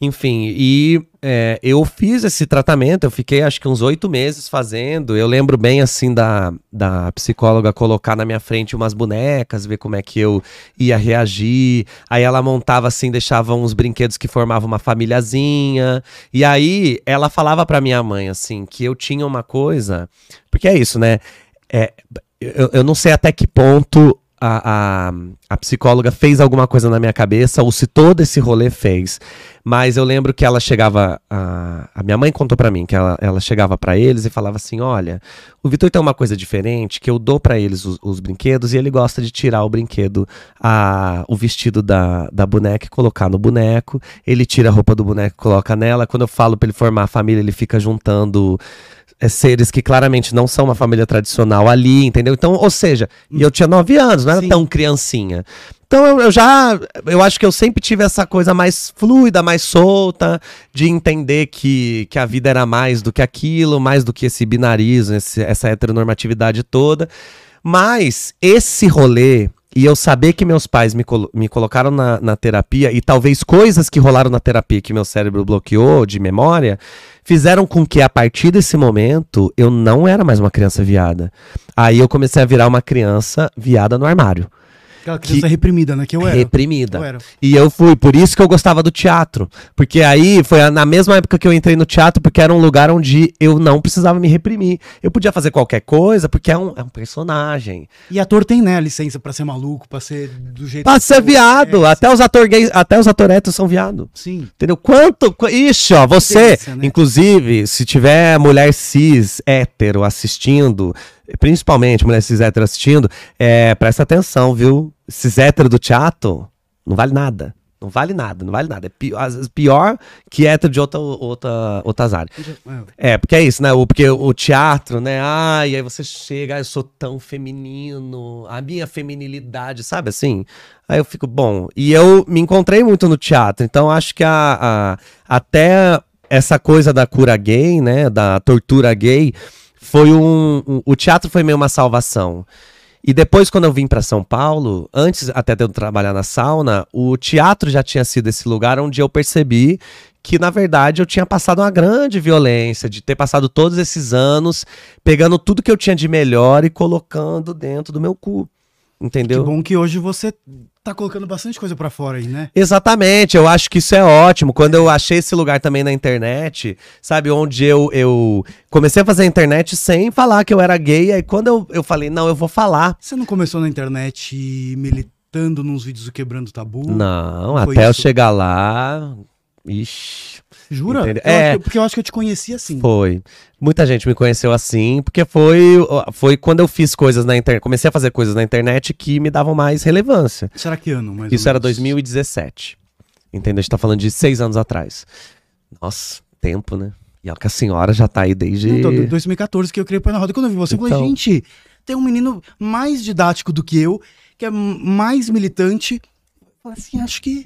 enfim. E é, eu fiz esse tratamento, eu fiquei acho que uns oito meses fazendo. Eu lembro bem assim da, da psicóloga colocar na minha frente umas bonecas, ver como é que eu ia reagir. Aí ela montava assim, deixava uns brinquedos que formavam uma famíliazinha. E aí ela falava pra minha mãe assim que eu tinha uma coisa, porque é isso, né? É, eu, eu não sei até que ponto a, a, a psicóloga fez alguma coisa na minha cabeça, ou se todo esse rolê fez. Mas eu lembro que ela chegava. A, a minha mãe contou pra mim que ela, ela chegava pra eles e falava assim: Olha, o Vitor tem uma coisa diferente que eu dou pra eles os, os brinquedos e ele gosta de tirar o brinquedo, a, o vestido da, da boneca e colocar no boneco. Ele tira a roupa do boneco e coloca nela. Quando eu falo pra ele formar a família, ele fica juntando é, seres que claramente não são uma família tradicional ali, entendeu? Então, ou seja, e eu tinha nove anos, não era Sim. tão criancinha. Então eu, eu já, eu acho que eu sempre tive essa coisa mais fluida, mais solta, de entender que, que a vida era mais do que aquilo, mais do que esse binarismo, esse- essa heteronormatividade toda. Mas esse rolê, e eu saber que meus pais me, colo- me colocaram na, na terapia, e talvez coisas que rolaram na terapia que meu cérebro bloqueou de memória, fizeram com que a partir desse momento eu não era mais uma criança viada. Aí eu comecei a virar uma criança viada no armário. Aquela criança reprimida, né? Que eu era. reprimida. Eu era. E eu fui, por isso que eu gostava do teatro. Porque aí foi na mesma época que eu entrei no teatro, porque era um lugar onde eu não precisava me reprimir. Eu podia fazer qualquer coisa, porque é um, é um personagem. E ator tem, né, a licença pra ser maluco, pra ser do jeito Pra que ser viado. É, até os atores gays, até os atores héteros são viado. Sim. Entendeu? Quanto. qu- Ixi, ó, você, delícia, né? inclusive, se tiver mulher cis hétero assistindo, principalmente mulher cis hétero assistindo, é, presta atenção, viu? Cis hétero do teatro não vale nada. Não vale nada, não vale nada. É pior, às vezes pior que hétero de outra, outra, outras áreas. É, porque é isso, né? O, porque o teatro, né? Ai, aí você chega, ah, eu sou tão feminino, a minha feminilidade, sabe assim? Aí eu fico, bom. E eu me encontrei muito no teatro, então acho que a, a- até essa coisa da cura gay, né? Da tortura gay, foi um. um- o teatro foi meio uma salvação. E depois, quando eu vim para São Paulo, antes até de eu trabalhar na sauna, o teatro já tinha sido esse lugar onde eu percebi que, na verdade, eu tinha passado uma grande violência, de ter passado todos esses anos pegando tudo que eu tinha de melhor e colocando dentro do meu cu. Que Entendeu? bom que hoje você tá colocando bastante coisa pra fora aí, né? Exatamente, eu acho que isso é ótimo. Quando eu achei esse lugar também na internet, sabe, onde eu, eu comecei a fazer a internet sem falar que eu era gay, aí quando eu, eu falei, não, eu vou falar. Você não começou na internet militando nos vídeos do Quebrando Tabu? Não, foi até eu isso? chegar lá. Ixi, Jura? Entendeu? É. que- porque eu acho que eu te conheci assim. foi. Muita gente me conheceu assim, porque foi, foi quando eu fiz coisas na internet. Comecei a fazer coisas na internet que me davam mais relevância. Será que ano? Mais Isso era menos? 2017. Entendeu? A gente tá falando de seis anos atrás. Nossa, tempo, né? E olha que a senhora já tá aí desde. Então, 2014 que eu criei o Põe na Roda. Quando eu vi você, eu falei, Então. gente, tem um menino mais didático do que eu, que é mais militante. Eu falei assim, acho que.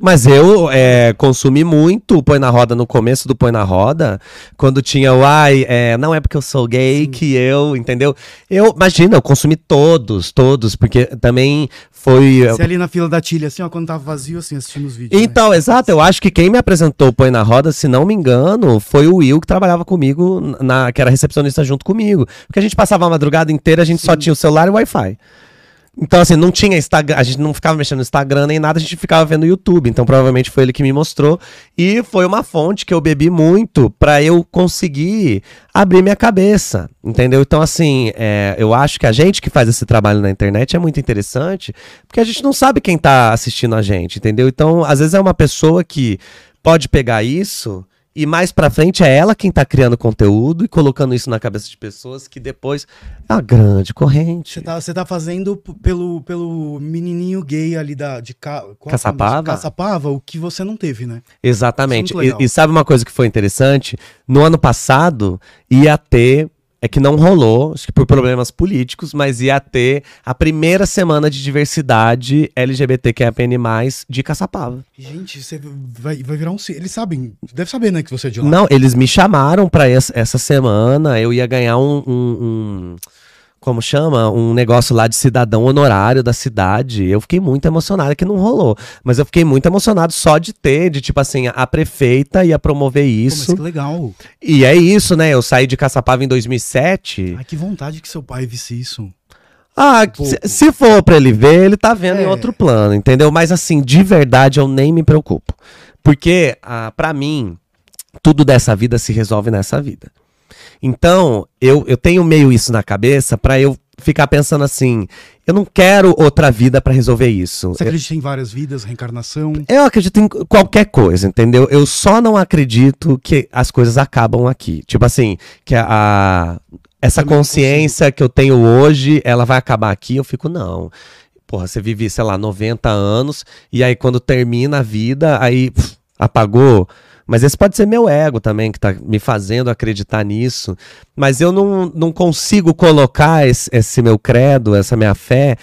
Mas eu é, consumi muito o Põe na Roda no começo do Põe na Roda, quando tinha o ai, é, não é porque eu sou gay Sim. que eu, entendeu? Eu, imagina, eu consumi todos, todos, porque também foi. Você ali na fila da Tilha, assim, ó, quando tava vazio, assim, assistindo os vídeos. né? Então, exato, eu acho que quem me apresentou o Põe na Roda, se não me engano, foi o Will que trabalhava comigo, na, que era recepcionista junto comigo. Porque a gente passava a madrugada inteira, a gente só tinha o celular e o Wi-Fi. Então, assim, não tinha Instagram, a gente não ficava mexendo no Instagram nem nada, a gente ficava vendo YouTube. Então, provavelmente foi ele que me mostrou. E foi uma fonte que eu bebi muito pra eu conseguir abrir minha cabeça. Entendeu? Então, assim, é, eu acho que a gente que faz esse trabalho na internet é muito interessante, porque a gente não sabe quem tá assistindo a gente, entendeu? Então, às vezes é uma pessoa que pode pegar isso. E mais pra frente é ela quem tá criando conteúdo e colocando isso na cabeça de pessoas que depois é uma grande corrente. Você tá, você tá fazendo pelo, pelo menininho gay ali da, de Ca, é Caçapava? Caçapava, o que você não teve, né? Exatamente. É. E, e sabe uma coisa que foi interessante? No ano passado ia ter, é que não rolou, acho que por problemas políticos, mas ia ter a primeira semana de diversidade LGBTQIAPN+, de Caçapava. Gente, você vai, vai virar um. Eles sabem, deve saber, né, que você é de lá. Não, eles me chamaram pra essa, essa semana, eu ia ganhar um, um- um- como chama? Um negócio lá de cidadão honorário da cidade. Eu fiquei muito emocionado, que não rolou. Mas eu fiquei muito emocionado só de ter, de tipo assim, a prefeita ia promover Pô, mas isso. que legal. E é isso, né? Eu saí de Caçapava em 2007. Ai, que vontade que seu pai visse isso. Ah, Pô. se, se for pra ele ver, ele tá vendo em É. outro plano, entendeu? Mas assim, de verdade, eu nem me preocupo. Porque, ah, para mim, tudo dessa vida se resolve nessa vida. Então, eu, eu tenho meio isso na cabeça pra eu ficar pensando assim, eu não quero outra vida pra resolver isso. Você acredita em várias vidas, reencarnação? Eu acredito em qualquer coisa, entendeu? Eu só não acredito que as coisas acabam aqui. Tipo assim, que a, a- essa consciência que eu tenho hoje, ela vai acabar aqui. Eu fico, não. Porra, você vive, sei lá, 90 anos, e aí quando termina a vida, aí pff, apagou. Mas esse pode ser meu ego também, que tá me fazendo acreditar nisso. Mas eu não, não consigo colocar esse, esse meu credo, essa minha fé,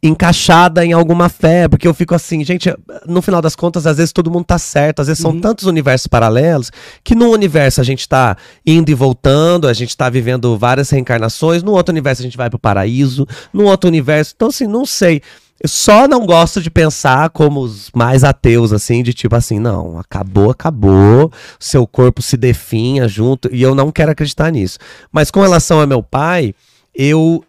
encaixada em alguma fé, porque eu fico assim, gente, no final das contas, às vezes todo mundo tá certo, às vezes são Uhum. tantos universos paralelos, que num universo a gente tá indo e voltando, a gente tá vivendo várias reencarnações, no outro universo a gente vai pro paraíso, no outro universo, então assim, não sei. Eu só não gosto de pensar como os mais ateus, assim, de tipo assim, não, acabou, acabou, seu corpo se definha junto, e eu não quero acreditar nisso. Mas com relação ao meu pai, eu,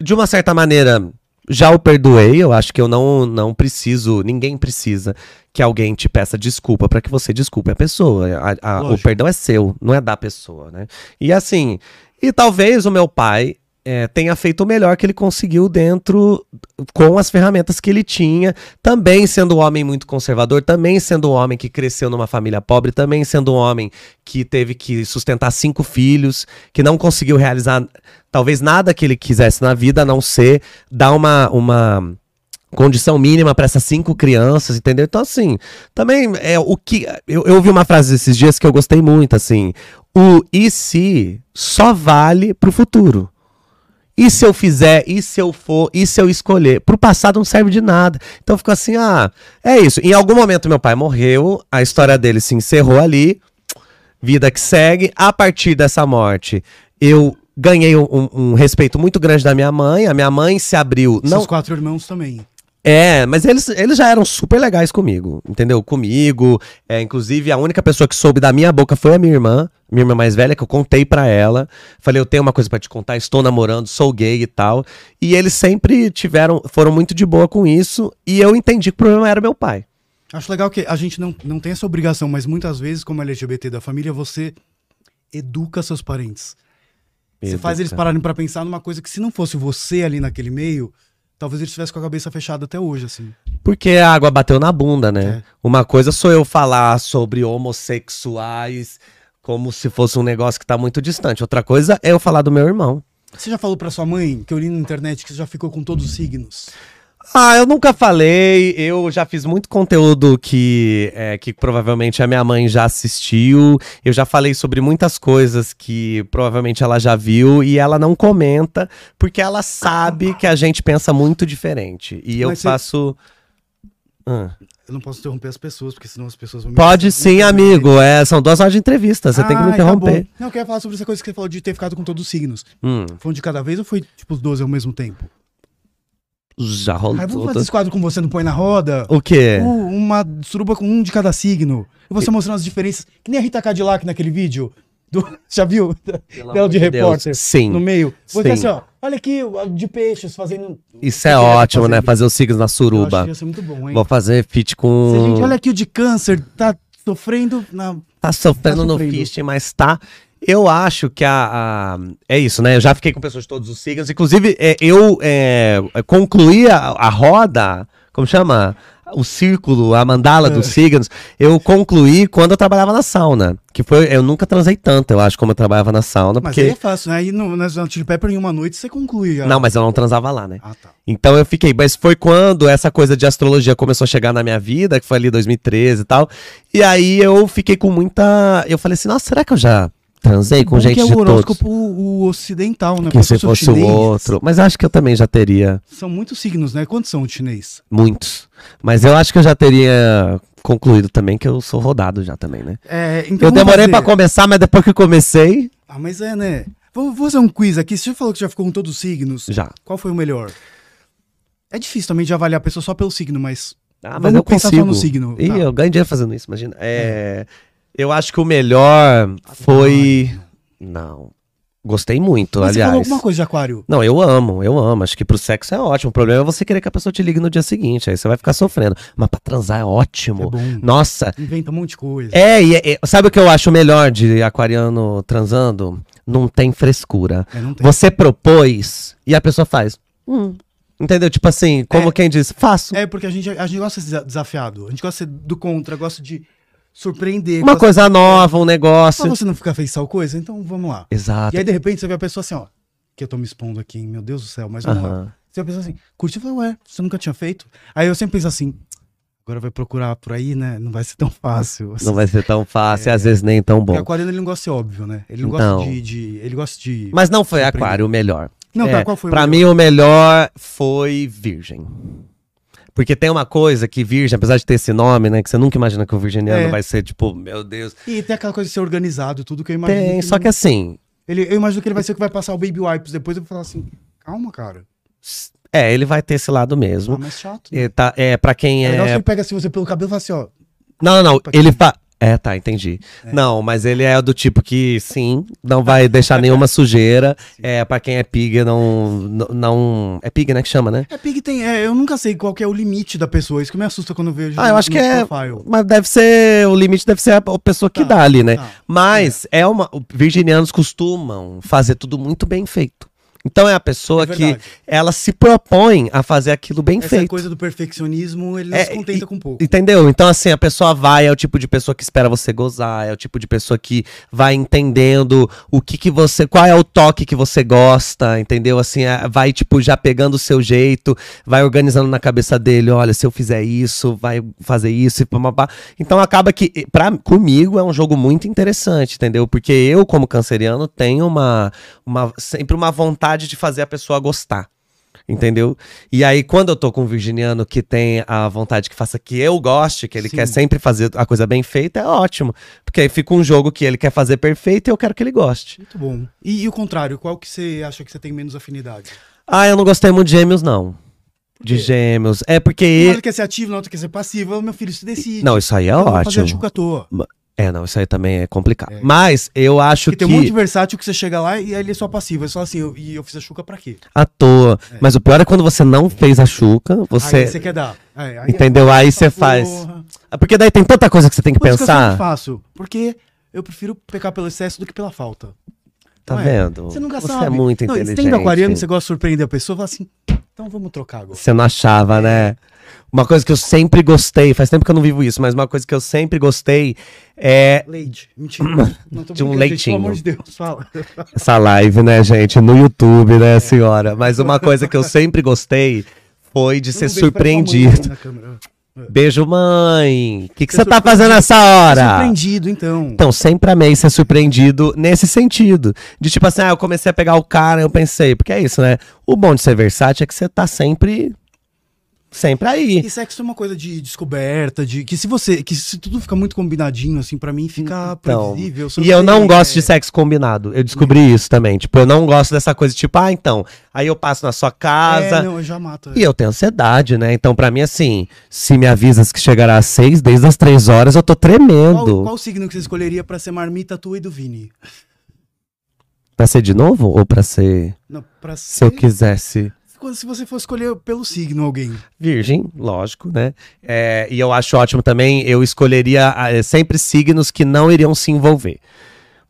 de uma certa maneira, já o perdoei, eu acho que eu não, não preciso, ninguém precisa que alguém te peça desculpa para que você desculpe a pessoa. A- a- o perdão é seu, não é da pessoa, né? E assim, e talvez o meu pai é, tenha feito o melhor que ele conseguiu dentro, com as ferramentas que ele tinha, também sendo um homem muito conservador, também sendo um homem que cresceu numa família pobre, também sendo um homem que teve que sustentar cinco filhos, que não conseguiu realizar talvez nada que ele quisesse na vida, a não ser dar uma, uma condição mínima para essas cinco crianças, entendeu? Então, assim, também é o que. Eu, eu ouvi uma frase esses dias que eu gostei muito, assim. O e se só vale pro futuro. E se eu fizer, e se eu for, e se eu escolher? Pro passado não serve de nada. Então ficou assim, ah, é isso. Em algum momento meu pai morreu, a história dele se encerrou ali, vida que segue. A partir dessa morte, eu ganhei um, um- um respeito muito grande da minha mãe. A minha mãe se abriu. Não, Seus quatro irmãos também. é, mas eles, eles já eram super legais comigo, entendeu? Comigo. É, inclusive, a única pessoa que soube da minha boca foi a minha irmã, minha irmã mais velha, que eu contei pra ela. Falei, eu tenho uma coisa pra te contar, estou namorando, sou gay e tal. E eles sempre tiveram, foram muito de boa com isso. E eu entendi que o problema era meu pai. Acho legal que a gente não, não tem essa obrigação, mas muitas vezes, como LGBT da família, você educa seus parentes. Você faz eles pararem pra pensar numa coisa que se não fosse você ali naquele meio, talvez eles estivessem com a cabeça fechada até hoje, assim. Porque a água bateu na bunda, né? É. Uma coisa sou eu falar sobre homossexuais como se fosse um negócio que tá muito distante. Outra coisa é eu falar do meu irmão. Você já falou pra sua mãe, que eu li na internet, que você já ficou com todos os signos? Ah, eu nunca falei. Eu já fiz muito conteúdo que, é, que provavelmente a minha mãe já assistiu. Eu já falei sobre muitas coisas que provavelmente ela já viu e ela não comenta porque ela sabe que a gente pensa muito diferente. E eu Mas você- faço. Ah. Eu não posso interromper as pessoas, porque senão as pessoas vão me Pode sim, quero amigo. É, são duas horas de entrevista. Você tem que me tá interromper. bom. não, eu queria falar sobre essa coisa que você falou de ter ficado com todos os signos. Hum, Foi um de cada vez ou foi tipo os 12 ao mesmo tempo? já rolou. Aí vamos fazer esse quadro com você no Põe na Roda. O quê? Uh, uma suruba com um de cada signo. E você mostrando as diferenças. Que nem a Rita Cadillac naquele vídeo. Do, já viu? Dela de de Deus. repórter. Sim. No meio. Você Sim. assim, ó. Olha aqui, de peixes fazendo. Isso é ótimo, né? fazendo. Fazer os signos na Eu acho suruba. que ia ser muito bom, hein? Vou fazer feat Se a com. gente, olha aqui o de câncer, tá sofrendo na. Tá sofrendo Tá no sofrendo. fisting, mas tá. Eu acho que a, a- É isso, né? Eu já fiquei com pessoas de todos os signos. Inclusive, é, eu é, concluí a, a roda. Como chama? O círculo, a mandala dos É. signos. Eu concluí quando eu trabalhava na sauna. Que foi. Eu nunca transei tanto, eu acho, como eu trabalhava na sauna. Mas Porque. aí é fácil, né? Aí no, na na Chili Pepper em uma noite você conclui. já. Não, mas eu não transava lá, né? Ah, tá. Então eu fiquei, mas foi quando essa coisa de astrologia começou a chegar na minha vida, que foi ali 2013 e tal. E aí eu fiquei com muita. Eu falei assim, nossa, será que eu já transei com Bom gente que é o horóscopo o ocidental, né? Que Como se fosse o o outro. Mas acho que eu também já teria São muitos signos, né? Quantos são de chinês? muitos. Mas eu acho que eu já teria concluído também, que eu sou rodado já também, né? É, então eu demorei fazer- pra começar, mas depois que comecei, Ah, mas é, né? Vamos fazer um quiz aqui. Você já falou que já ficou com todos os signos. já. Qual foi o melhor? É difícil também de avaliar a pessoa só pelo signo, mas. Ah, mas Vamos eu pensar consigo. só no signo. Ih, Tá. eu ganho dinheiro fazendo isso, imagina. É, Eu acho que o melhor foi... Não. Gostei muito, Mas você falou aliás. alguma coisa de aquário. Não, eu amo, eu amo. Acho que pro sexo é ótimo. O problema é você querer que a pessoa te ligue no dia seguinte. Aí você vai ficar sofrendo. Mas pra transar é ótimo. É bom. Nossa. Inventa um monte de coisa. É, e é- sabe o que eu acho melhor de aquariano transando? Não tem frescura. É, não tem. Você propôs e a pessoa faz. Hum. Entendeu? Tipo assim, como É. quem diz, faço. É, porque a gente, a gente gosta de ser desa- desafiado. A gente gosta de ser do contra, gosta de surpreender. Uma coisa nova, um negócio. Pra você não ficar fez tal coisa, então vamos lá. Exato. E aí, de repente, você vê a pessoa assim, ó. Que eu tô me expondo aqui? Meu Deus do céu, mas vamos lá. Aham. Você vai pensar assim, curte? Eu falo, ué, você nunca tinha feito? Aí eu sempre penso assim, agora vai procurar por aí, né? Não vai ser tão fácil. Não vai ser tão fácil, É. às vezes nem tão Porque bom. aquariano ele não gosta de óbvio, né? Ele não gosta Não. de, de- Ele gosta de. Mas não foi aquário o melhor. Não, É, tá, qual foi o Pra melhor? mim, o melhor foi Virgem. Porque tem uma coisa que Virgem, apesar de ter esse nome, né? Que você nunca imagina que o virginiano É. vai ser, tipo, meu Deus. E tem aquela coisa de ser organizado, tudo que eu imagino. Tem, que só não- que assim. ele, eu imagino que ele vai ser o que vai passar o baby wipes depois. Eu vou falar assim, calma, cara. É, ele vai ter esse lado Ah, mesmo. mas chato. né? É, tá, é pra quem É legal se é. ele pega assim, você pelo cabelo e fala assim, ó. Não, não, não. Ele fa... É, tá, entendi. Não, mas ele é do tipo que, sim, não vai deixar nenhuma sujeira. É, pra quem é pig, não, não, não- É pig, né, que chama, né? É, Pig tem. é, eu nunca sei qual que é o limite da pessoa. Isso que me assusta quando eu vejo. Ah, eu acho que é. profile. Mas deve ser. O limite deve ser a pessoa que Tá, dá ali, né? tá. Mas é uma. o- Virginianos costumam fazer tudo muito bem feito. Então é a pessoa É que ela se propõe a fazer aquilo bem Essa feito. coisa do perfeccionismo, ele não É, se contenta e- com pouco. Entendeu? Então, assim, a pessoa vai, é o tipo de pessoa que espera você gozar, é o tipo de pessoa que vai entendendo o que que você, qual é o toque que você gosta, entendeu? Assim, é, vai, tipo, já pegando o seu jeito, vai organizando na cabeça dele, olha, se eu fizer isso, vai fazer isso e pá. Então, acaba que, pra, comigo, é um jogo muito interessante, entendeu? Porque eu, como canceriano, tenho uma, uma, sempre uma vontade de fazer a pessoa gostar. Entendeu? E aí, quando eu tô com um virginiano que tem a vontade que faça que eu goste, que ele Sim. quer sempre fazer a coisa bem feita, é ótimo. Porque aí fica um jogo que ele quer fazer perfeito e eu quero que ele goste. Muito bom. E, e o contrário, qual que você acha que você tem menos afinidade? Ah, eu não gostei muito de gêmeos, não. De gêmeos. É porque. Um e- outro quer ser ativo, na outra quer ser passivo. Meu filho se decide. Não, isso aí é Eu fazer ótimo. à toa. É, não, isso aí também é complicado. É. Mas eu acho Porque que. tem um monte de versátil que você chega lá e aí ele é só passivo. É só assim, eu- e eu fiz a chuca pra quê? À toa. Mas o pior é quando você não fez a chuca, Aí você. você quer dar. É, aí Entendeu? Aí você faz. porra. É Porque daí tem tanta coisa que você tem que Por isso que eu pensar. faço. Porque eu prefiro pecar pelo excesso do que pela falta. Tá Não é? vendo? Você nunca você sabe. é muito não, inteligente. Você tem aquariano, você gosta de surpreender a pessoa, fala assim, então vamos trocar agora. Você não achava, né? Uma coisa que eu sempre gostei, faz tempo que eu não vivo isso, mas uma coisa que eu sempre gostei é Leite. Mentira. De um brincando, gente, leitinho. Pelo amor de Deus, fala. essa live, né, gente? No YouTube, né, senhora? Mas uma coisa que eu sempre gostei foi de ser sua mãe surpreendido. câmera. Beijo, mãe! O que que Ser você tá fazendo nessa hora? Surpreendido, então. Então, sempre amei ser surpreendido nesse sentido. De tipo assim, ah, eu comecei a pegar o cara, eu pensei, porque é isso, né? O bom de ser versátil é que você tá sempre. Sempre aí. E sexo é uma coisa de descoberta, de que se você, que se tudo fica muito combinadinho assim pra mim fica Então, previsível. E eu não sei, gosto é, de sexo combinado. Eu descobri isso também. Tipo, eu não gosto dessa coisa, tipo, ah, então, aí eu passo na sua casa. É, não, eu já mato. é. E eu tenho ansiedade, né? Então, pra mim, assim, se me avisas que chegará às seis, desde as três horas, eu tô Qual, tremendo. qual signo que você escolheria pra ser marmita tua e do Vini? Pra ser de novo ou pra ser. Não, pra Se eu ser- quisesse. Se você for escolher pelo signo alguém. Virgem, lógico, né? É, e eu acho ótimo também, eu escolheria ah, é, sempre signos que não iriam se envolver.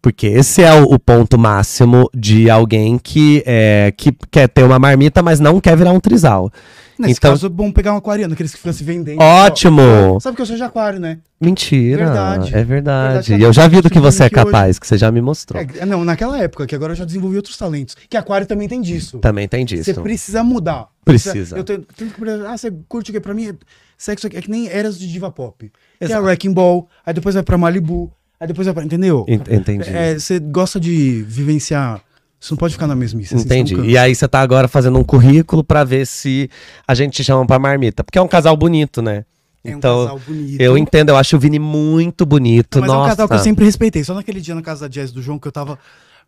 Porque esse é o, o ponto máximo de alguém que, é, que quer ter uma marmita, mas não quer virar um trisal. Nesse Então- caso é bom pegar um aquariano, aqueles que ficam se vendendo. Ótimo! Ó, Sabe que eu sou de aquário, né? Mentira. Verdade. É verdade. Verdade, E eu já vi do que você é aqui hoje. capaz, que você já me mostrou. É, não, naquela época, que agora eu já desenvolvi outros talentos. Que aquário também tem disso. Também tem disso. Você precisa mudar. Precisa. Eu tenho, tenho que. Ah, você curte o quê? Pra mim, é- sexo é que nem eras de diva pop. É Exato. Wrecking Ball, aí depois vai pra Malibu, aí depois vai pra. Entendeu? Ent- Entendi. É, você gosta de vivenciar. Você não pode ficar na mesmice. Entendi. E aí você tá agora fazendo um currículo pra ver se a gente te chama pra marmita. Porque é um casal bonito, né? É um então, casal bonito. eu entendo, eu acho o Vini muito bonito. Mas é Nossa. um casal que eu sempre respeitei. Só naquele dia na casa da Jazz do João que eu tava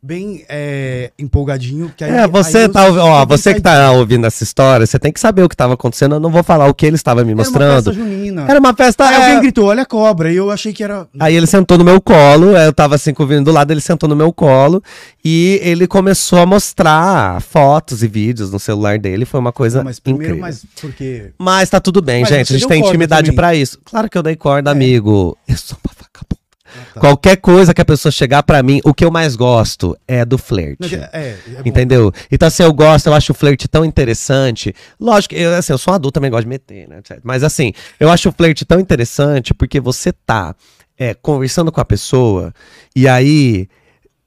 bem é, empolgadinho. Que aí, É, você aí eu tá, ouvi- ó, você que tá ouvindo essa história, você tem que saber o que tava acontecendo. Eu não vou falar o que ele estava me Era uma mostrando. festa junina. Era uma festa. Aí é, alguém gritou, olha a cobra. E eu achei que era. Aí ele sentou no meu colo, eu tava assim com o Vini do lado, ele sentou no meu colo e ele começou a mostrar fotos e vídeos no celular dele. Foi uma coisa Não, mas primeiro, incrível. mas porque. Mas tá tudo bem, Mas gente. A gente tem intimidade pra isso. Claro que eu dei corda, É. amigo. Eu sou uma vagabunda. Tá. Qualquer coisa que a pessoa chegar pra mim, o que eu mais gosto é do flerte. é, é bom. Entendeu? Então, assim, eu gosto, eu acho o flerte tão interessante. Lógico, eu, assim, eu sou um adulto, também gosto de meter, né? Mas, assim, eu acho o flerte tão interessante porque você tá é, conversando com a pessoa e aí.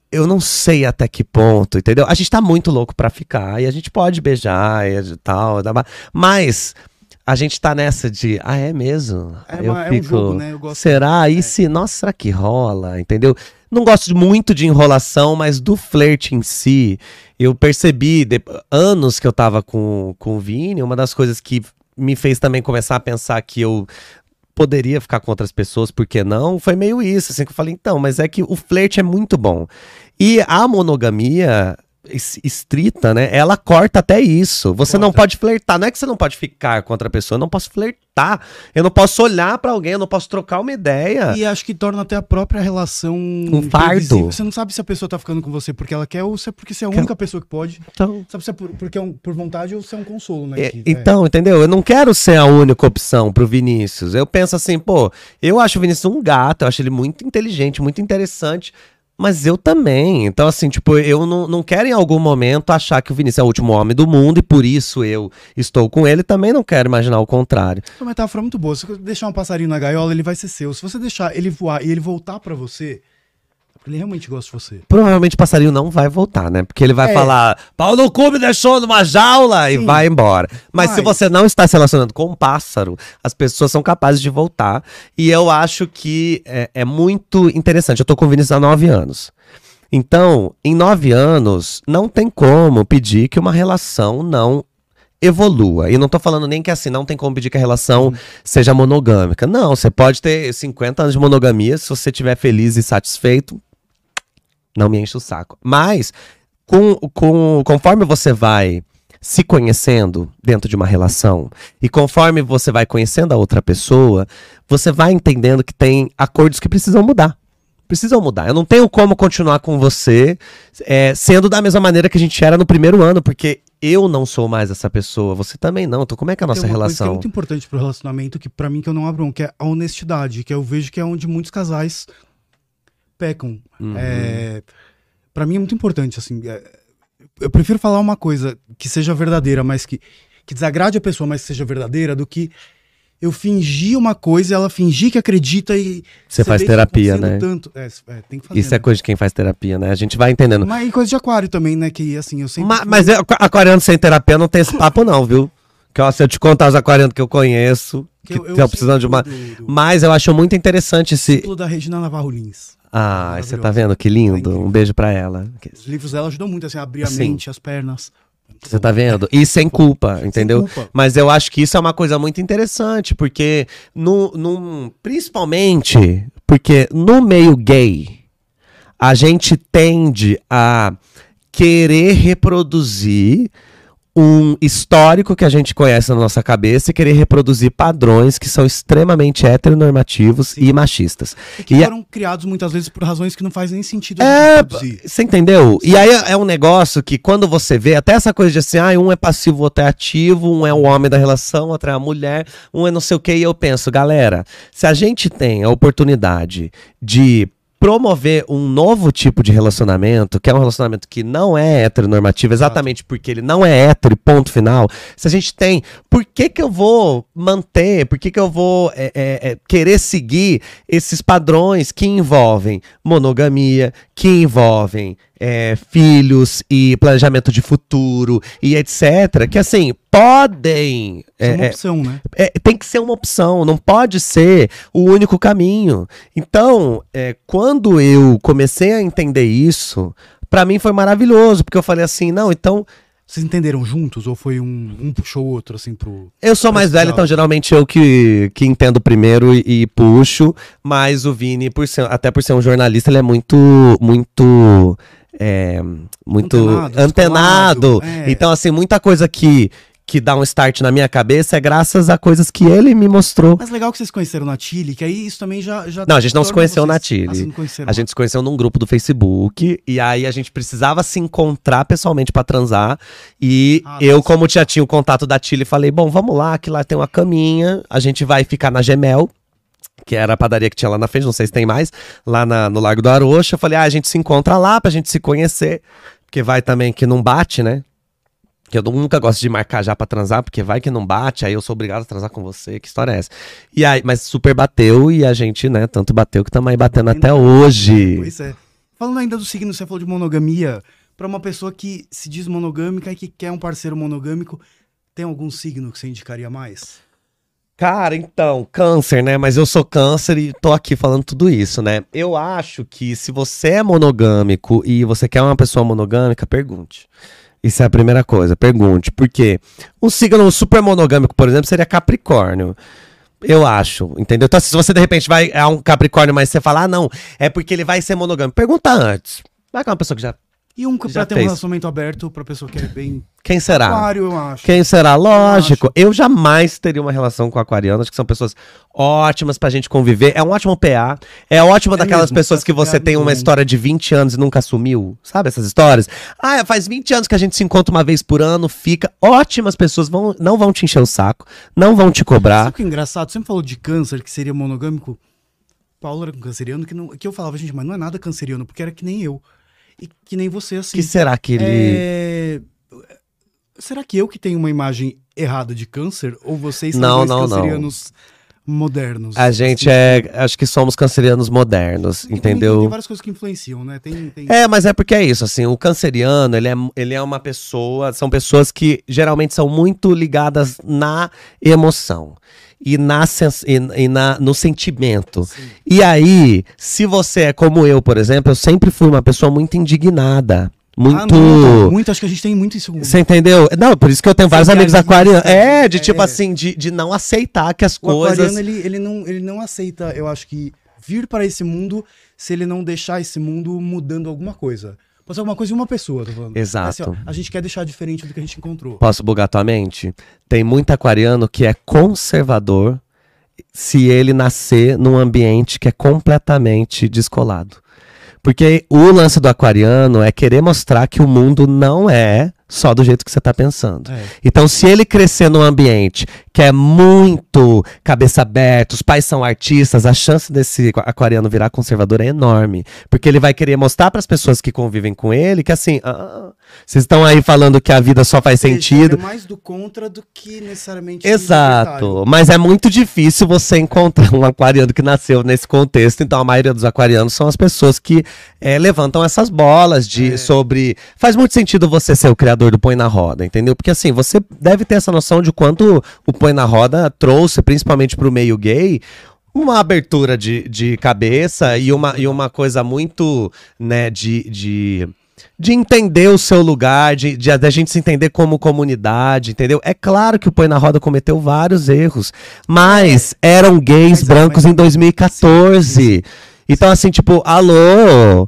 Eu não sei até que ponto, entendeu? A gente tá muito louco pra ficar e a gente pode beijar e tal, mas a gente tá nessa de, ah, é mesmo? É, eu é um jogo, né? Eu gosto. Será? E se, nossa, será que rola? Entendeu? Não gosto muito de enrolação, mas do flerte em si, eu percebi, de- anos que eu tava com, com o Vini, uma das coisas que me fez também começar a pensar que eu poderia ficar com outras pessoas, por que não? Foi meio isso, assim, que eu falei, então, mas é que o flerte é muito bom. E a monogamia estrita, né? Ela corta até isso. Você não Corta. pode flertar. Não é que você não pode ficar com outra pessoa. Eu não posso flertar. Eu não posso olhar pra alguém. Eu não posso trocar uma ideia. E acho que torna até a própria relação Um fardo. Você não sabe se a pessoa tá ficando com você porque ela quer ou se é porque você é a única pessoa que pode. Então, Sabe se é por, porque é um- por vontade ou se é um consolo, né? É, que- então, entendeu? Eu não quero ser a única opção pro Vinícius. Eu penso assim, pô, eu acho o Vinícius um gato, eu acho ele muito inteligente, muito interessante. Mas eu também. Então, assim, tipo, eu não, não quero em algum momento achar que o Vinícius é o último homem do mundo e por isso eu estou com ele. Também não quero imaginar o contrário. É uma metáfora muito boa. Se você deixar um passarinho na gaiola, ele vai ser seu. Se você deixar ele voar e ele voltar pra você, ele realmente gosta de você. Provavelmente o passarinho não vai voltar, né? Porque ele vai É. falar, pau no cu me deixou numa jaula e Sim. vai embora. Mas, se Mas- você não está se relacionando com um pássaro, as pessoas são capazes de voltar. E eu acho que é, é muito interessante. Eu tô com o Vinícius há nove anos. Então, em nove anos, não tem como pedir que uma relação não evolua. E não tô falando nem que assim, não tem como pedir que a relação seja monogâmica. Não, você pode ter 50 anos de monogamia, se você estiver feliz e satisfeito, não me enche o saco. Mas, com, com, conforme você vai se conhecendo dentro de uma relação, e conforme você vai conhecendo a outra pessoa, você vai entendendo que tem acordos que precisam mudar. Precisam mudar. Eu não tenho como continuar com você é, sendo da mesma maneira que a gente era no primeiro ano, porque eu não sou mais essa pessoa, você também não. Então, como é que é a nossa Tem uma coisa que é relação? muito importante pro relacionamento, que pra mim que eu não abro que é a honestidade, que eu vejo que é onde muitos casais pecam. Uhum. É, para mim é muito importante, assim. é, eu prefiro falar uma coisa que seja verdadeira, mas que, que desagrade a pessoa, mas que seja verdadeira, do que eu fingir uma coisa e ela fingir que acredita e. Você faz terapia, né? Tanto. É, é, tem que fazer. Isso é né? coisa de quem faz terapia, né? A gente vai entendendo. Mas e coisa de aquário também, né? Que assim, eu sempre. Ma- fui- mas eu- aquariano sem terapia não tem esse papo, não, viu? Que ó, se eu te contar os aquarianos que eu conheço, que eu- precisando de uma. do- do- Mas eu acho muito interessante esse. Ciclo da Regina Navarro Lins. Ah, você tá vendo que lindo? Um beijo pra ela. Os livros dela ajudam muito assim, a abrir a Sim. mente, as pernas. Você tá vendo? E sem culpa, entendeu? culpa. Mas eu acho que isso é uma coisa muito interessante, porque no, num- principalmente porque no meio gay a gente tende a querer reproduzir um histórico que a gente conhece na nossa cabeça e querer reproduzir padrões que são extremamente heteronormativos e machistas. E que E a- foram criados muitas vezes por razões que não fazem nem sentido a É, você entendeu? E aí é é um negócio que quando você vê, até essa coisa de assim, ah, um é passivo, outro é ativo, um é o homem da relação, outro é a mulher, um é não sei o que, e eu penso, galera, se a gente tem a oportunidade de promover um novo tipo de relacionamento, que é um relacionamento que não é heteronormativo, exatamente porque ele não é hétero, ponto final. Se a gente tem, por que que eu vou manter, por que que eu vou é, é, é, querer seguir esses padrões que envolvem monogamia, que envolvem é, filhos e planejamento de futuro e etc. Que assim, podem. É uma é, é, opção, né? é, tem que ser uma opção, não pode ser o único caminho. Então, é, quando eu comecei a entender isso, pra mim foi maravilhoso, porque eu falei assim, não, então Vocês entenderam juntos ou foi um, um puxou o outro, assim, pro. eu sou mais velho, então geralmente eu que, que entendo primeiro e, e puxo, mas o Vini, por ser, até por ser um jornalista, ele é muito, muito, é, muito Antenado, antenado. é. Então, assim, muita coisa que, que dá um start na minha cabeça é graças a coisas que ele me mostrou. Mas legal que vocês conheceram na Chile, que aí isso também já. já Não, a gente não se conheceu vocês- na Chile. Conheceram A gente se conheceu num grupo do Facebook e aí a gente precisava se encontrar pessoalmente pra transar. E Ah, eu, como já tinha o contato da Chile, falei: bom, vamos lá, que lá tem uma caminha, a gente vai ficar na Gemel. Que era a padaria que tinha lá na frente, não sei se tem mais, lá na- no Largo do Arocha. Eu falei, ah, a gente se encontra lá pra gente se conhecer. Porque vai também que não bate, né? Que eu nunca gosto de marcar já pra transar, porque vai que não bate, aí eu sou obrigado a transar com você. Que história é essa? E aí, mas super bateu e a gente, né, tanto bateu que estamos aí batendo até hoje. Pois é. Falando ainda do signo, você falou de monogamia. Pra uma pessoa que se diz monogâmica e que quer um parceiro monogâmico, tem algum signo que você indicaria mais? Cara, então, câncer, né? Mas eu sou câncer e tô aqui falando tudo isso, né? Eu acho que se você é monogâmico e você quer uma pessoa monogâmica, pergunte. Isso é a primeira coisa, pergunte. Por quê? Um signo super monogâmico, por exemplo, seria Capricórnio. Eu acho, entendeu? Então, se você de repente vai a um Capricórnio, mas você fala, ah, não, é porque ele vai ser monogâmico. Pergunta antes. Vai é uma pessoa que já E um Já pra ter um fez. relacionamento aberto pra pessoa que é bem Quem será? aquário, eu acho. Quem será? Lógico. acho. Eu jamais teria uma relação com aquarianos, que são pessoas ótimas pra gente conviver. É um ótimo PA. É ótimo É daquelas mesmo, pessoas que você criar tem uma história de 20 anos e nunca assumiu. Sabe essas histórias? Ah, faz 20 anos que a gente se encontra uma vez por ano, fica. Ótimas pessoas vão, não vão te encher o saco, não vão te Sabe cobrar. o que é engraçado? Você sempre falou de câncer, que seria monogâmico. Paulo era com canceriano, que, não, que eu falava, gente, mas não é nada canceriano, porque era que nem eu. E que nem você, assim. que será que ele. É, Será que eu que tenho uma imagem errada de câncer? Ou vocês são Não, não, não. cancerianos modernos? A gente é. Acho que somos cancerianos modernos, E também Tem, entendeu? tem várias coisas que influenciam, né? Tem, tem... É, mas é porque é isso, assim, o canceriano, ele é, ele é uma pessoa, são pessoas que geralmente são muito ligadas na emoção e, na, e, e na, no sentimento. Sim. E aí, se você é como eu, por exemplo, eu sempre fui uma pessoa muito indignada, muito... Ah, não, muito, acho que a gente tem muito isso. Você entendeu? Não, por isso que eu tenho vários amigos Socialista, aquarianos. É, de é. tipo assim, de, de não aceitar que as O coisas... aquariano, ele, ele, não, ele não aceita, eu acho que, vir para esse mundo se ele não deixar esse mundo mudando alguma coisa. Pode ser alguma coisa de uma pessoa, tô falando. Exato. Assim, ó, a gente quer deixar diferente do que a gente encontrou. Posso bugar tua mente? Tem muito aquariano que é conservador se ele nascer num ambiente que é completamente descolado. Porque o lance do aquariano é querer mostrar que o mundo não é só do jeito que você tá pensando. É. Então, se ele crescer num ambiente que é muito cabeça aberta, os pais são artistas, a chance desse aquariano virar conservador é enorme. Porque ele vai querer mostrar para as pessoas que convivem com ele que assim, ah, vocês estão aí falando que a vida só faz Ele sentido. é mais do contra do que necessariamente. Exato. Mas é muito difícil você encontrar um aquariano que nasceu nesse contexto. Então, a maioria dos aquarianos são as pessoas que eh, levantam essas bolas de É. sobre. Faz muito sentido você ser o criador do Põe na Roda, entendeu? Porque assim, você deve ter essa noção de quanto o Põe na Roda trouxe, principalmente pro meio gay. Uma abertura de, de cabeça e uma, e uma coisa muito, né, de, de, de entender o seu lugar, de, de, a gente se entender como comunidade, entendeu? É claro que o Põe na Roda cometeu vários erros, mas eram gays Mas é, brancos mas- em 2014. Então, assim, tipo, alô.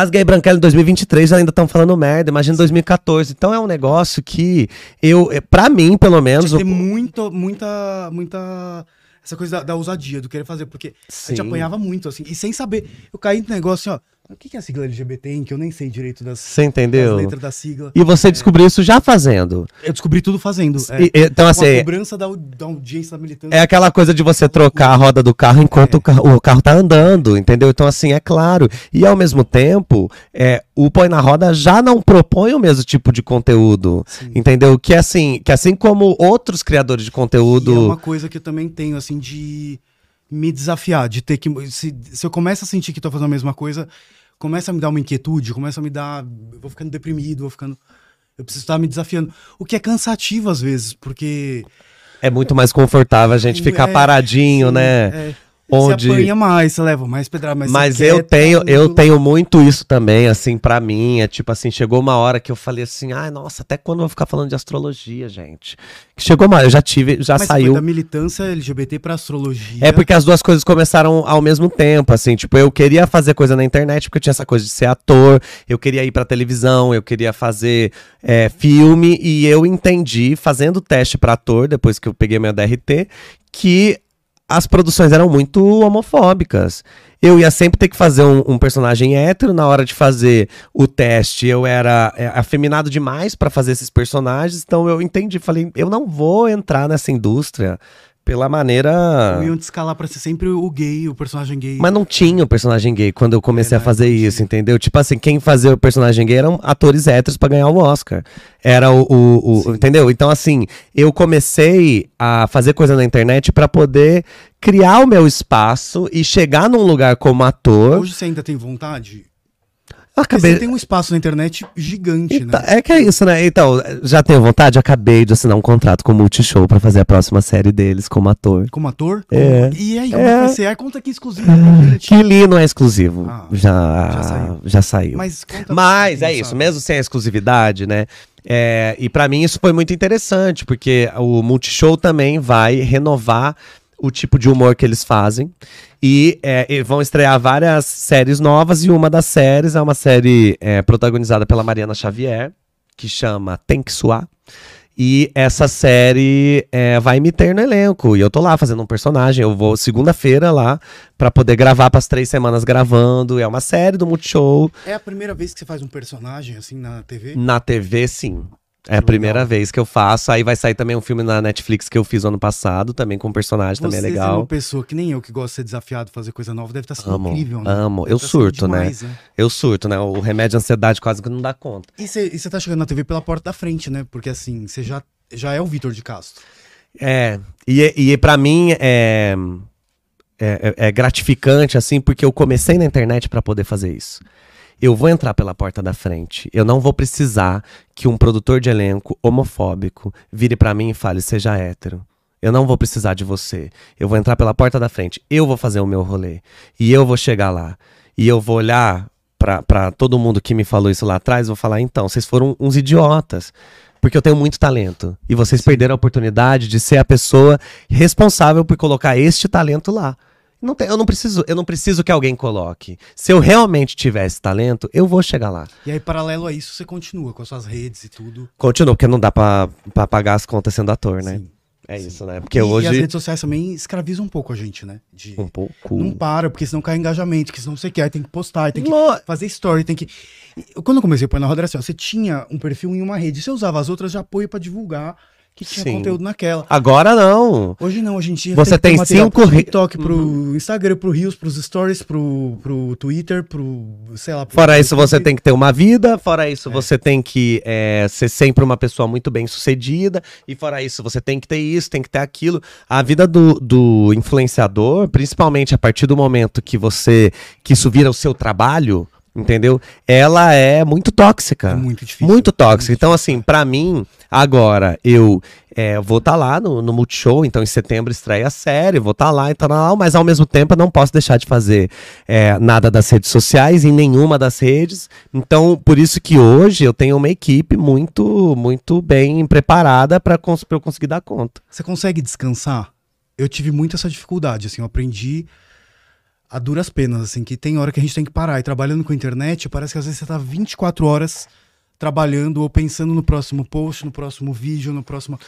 As gay branquelas em 2023 ainda estão falando merda, imagina 2014. Então é um negócio que eu, eh, pra mim, pelo menos. Ter o- muito, muita, muita. Essa coisa da, da ousadia, do querer fazer, porque a gente Sim. apanhava muito, assim, e sem saber. Eu caí no negócio, assim, ó. O que é a sigla LGBT, em que eu nem sei direito das, Você entendeu? das letras da sigla. E você descobriu isso já fazendo. Eu descobri tudo fazendo. É, E- então, com a assim, cobrança da, da audiência da militância. É aquela coisa de você trocar a roda do carro enquanto o, carro, o carro tá andando, entendeu? Então, assim, é claro. E ao mesmo tempo, é, o Põe na Roda já não propõe o mesmo tipo de conteúdo. Sim. Entendeu? Que assim, que assim como outros criadores de E é conteúdo. uma coisa que eu também tenho, assim, de me desafiar, de ter que. Se, se eu começo a sentir que tô fazendo a mesma coisa, começa a me dar uma inquietude, começa a me dar. Eu vou ficando deprimido, vou ficando. Eu preciso estar me desafiando. O que é cansativo às vezes, porque. É muito mais confortável a gente ficar É, paradinho, sim, né? é, Onde- Você apanha mais, você leva mais pedrada, mas Mas eu tenho, tudo. eu tenho muito isso também, assim, pra mim. É tipo assim, chegou uma hora que eu falei assim, ai, nossa, até quando eu vou ficar falando de astrologia, gente? Que chegou uma hora, eu já tive, já Mas saiu. da militância LGBT pra astrologia. É porque as duas coisas começaram ao mesmo tempo, assim, tipo, eu queria fazer coisa na internet porque eu tinha essa coisa de ser ator, eu queria ir pra televisão, eu queria fazer é, filme e eu entendi, fazendo teste pra ator, depois que eu peguei meu DRT, que as produções eram muito homofóbicas. Eu ia sempre ter que fazer um, um personagem hétero, na hora de fazer o teste eu era é, afeminado demais pra fazer esses personagens, então eu entendi, falei, eu não vou entrar nessa indústria pela maneira... Iam te escalar pra ser sempre o gay, o personagem gay. Mas não tinha o personagem gay quando eu comecei a fazer isso, entendeu? Tipo assim, quem fazia o personagem gay eram atores héteros pra ganhar o Oscar. Era o. o- o- entendeu? Então, assim, eu comecei a fazer coisa na internet pra poder criar o meu espaço e chegar num lugar como ator. Hoje você ainda tem vontade? Acabei. você tem um espaço na internet gigante, Então, né? é que é isso, né? Então, já tenho vontade? Acabei de assinar um contrato com o Multishow pra fazer a próxima série deles como ator. Como ator? É. E aí, como É. vai ser? Aí conta aqui exclusivo gente. Que li não é exclusivo. Ah, já, já saiu. já saiu. Mas, Mas é isso, sabe. mesmo sem a exclusividade, né? É, e pra mim isso foi muito interessante, porque o Multishow também vai renovar o tipo de humor que eles fazem. E, é, e vão estrear várias séries novas, e uma das séries é uma série é, protagonizada pela Mariana Xavier, que chama Tem que Suar. E essa série é, vai me ter no elenco. E eu tô lá fazendo um personagem. Eu vou segunda-feira lá pra poder gravar pras três semanas gravando. É uma série do Multishow. É a primeira vez que você faz um personagem assim na TV? Na TV, sim. É a primeira Legal. vez que eu faço. Aí vai sair também um filme na Netflix que eu fiz ano passado, também com personagem, também é Você sendo legal. uma pessoa que nem eu, que gosta de ser desafiado, fazer coisa nova, deve estar sendo Amo, incrível, né? amo. Deve Eu tá surto, né? demais, Eu surto, né? O remédio de ansiedade quase que não dá conta. E você você tá chegando na TV pela porta da frente, né? Porque assim, você já, já é o Vitor de Castro. É, e, e para mim é, é, é gratificante, assim, porque eu comecei na internet pra poder fazer isso. Eu vou entrar pela porta da frente. Eu não vou precisar que um produtor de elenco homofóbico vire pra mim e fale, seja hétero. Eu não vou precisar de você. Eu vou entrar pela porta da frente. Eu vou fazer o meu rolê. E eu vou chegar lá. E eu vou olhar pra, pra todo mundo que me falou isso lá atrás e vou falar, então, vocês foram uns idiotas. Porque eu tenho muito talento. E vocês perderam a oportunidade de ser a pessoa responsável por colocar este talento lá. Não tem- eu, não preciso, eu não preciso que alguém coloque. Se eu realmente tivesse talento, eu vou chegar lá. E aí, paralelo a isso, você continua com as suas redes e tudo. Continuo, porque não dá pra, pra pagar as contas sendo ator, né? Sim. É isso, né? Porque e, e as hoje. redes sociais também escravizam um pouco a gente, né? De, Um pouco. Não para, porque senão cai engajamento, que senão você quer, tem que postar, tem que Lo- fazer story, tem que. Quando eu comecei a pôr na roda, era assim, ó, você tinha um perfil em uma rede, você usava as outras de apoio pra divulgar que tinha Sim. conteúdo naquela. Agora não. Hoje não, hoje em dia Você tem material cinco pro TikTok, pro Instagram, pro Reels, pros Stories, pro, pro Twitter, pro, sei lá. pro Fora isso, você tem que ter uma vida. Fora isso, você tem que é, ser sempre uma pessoa muito bem sucedida. E fora isso, você tem que ter isso, tem que ter aquilo. A vida do, do influenciador, principalmente a partir do momento que você que isso vira o seu trabalho, entendeu? Ela é muito tóxica. É muito difícil. Muito. Muito Então, assim, pra mim, agora, eu é, vou estar lá no, no Multishow, então em setembro estreia a série, vou estar lá e tal, mas ao mesmo tempo eu não posso deixar de fazer é, nada das redes sociais, em nenhuma das redes. Então, por isso que hoje eu tenho uma equipe muito, muito bem preparada para eu conseguir dar conta. Você consegue descansar? Eu tive muito essa dificuldade, assim, eu aprendi a duras penas, assim, que tem hora que a gente tem que parar. E trabalhando com a internet, parece que às vezes você tá 24 horas trabalhando ou pensando no próximo post, no próximo vídeo, no próximo...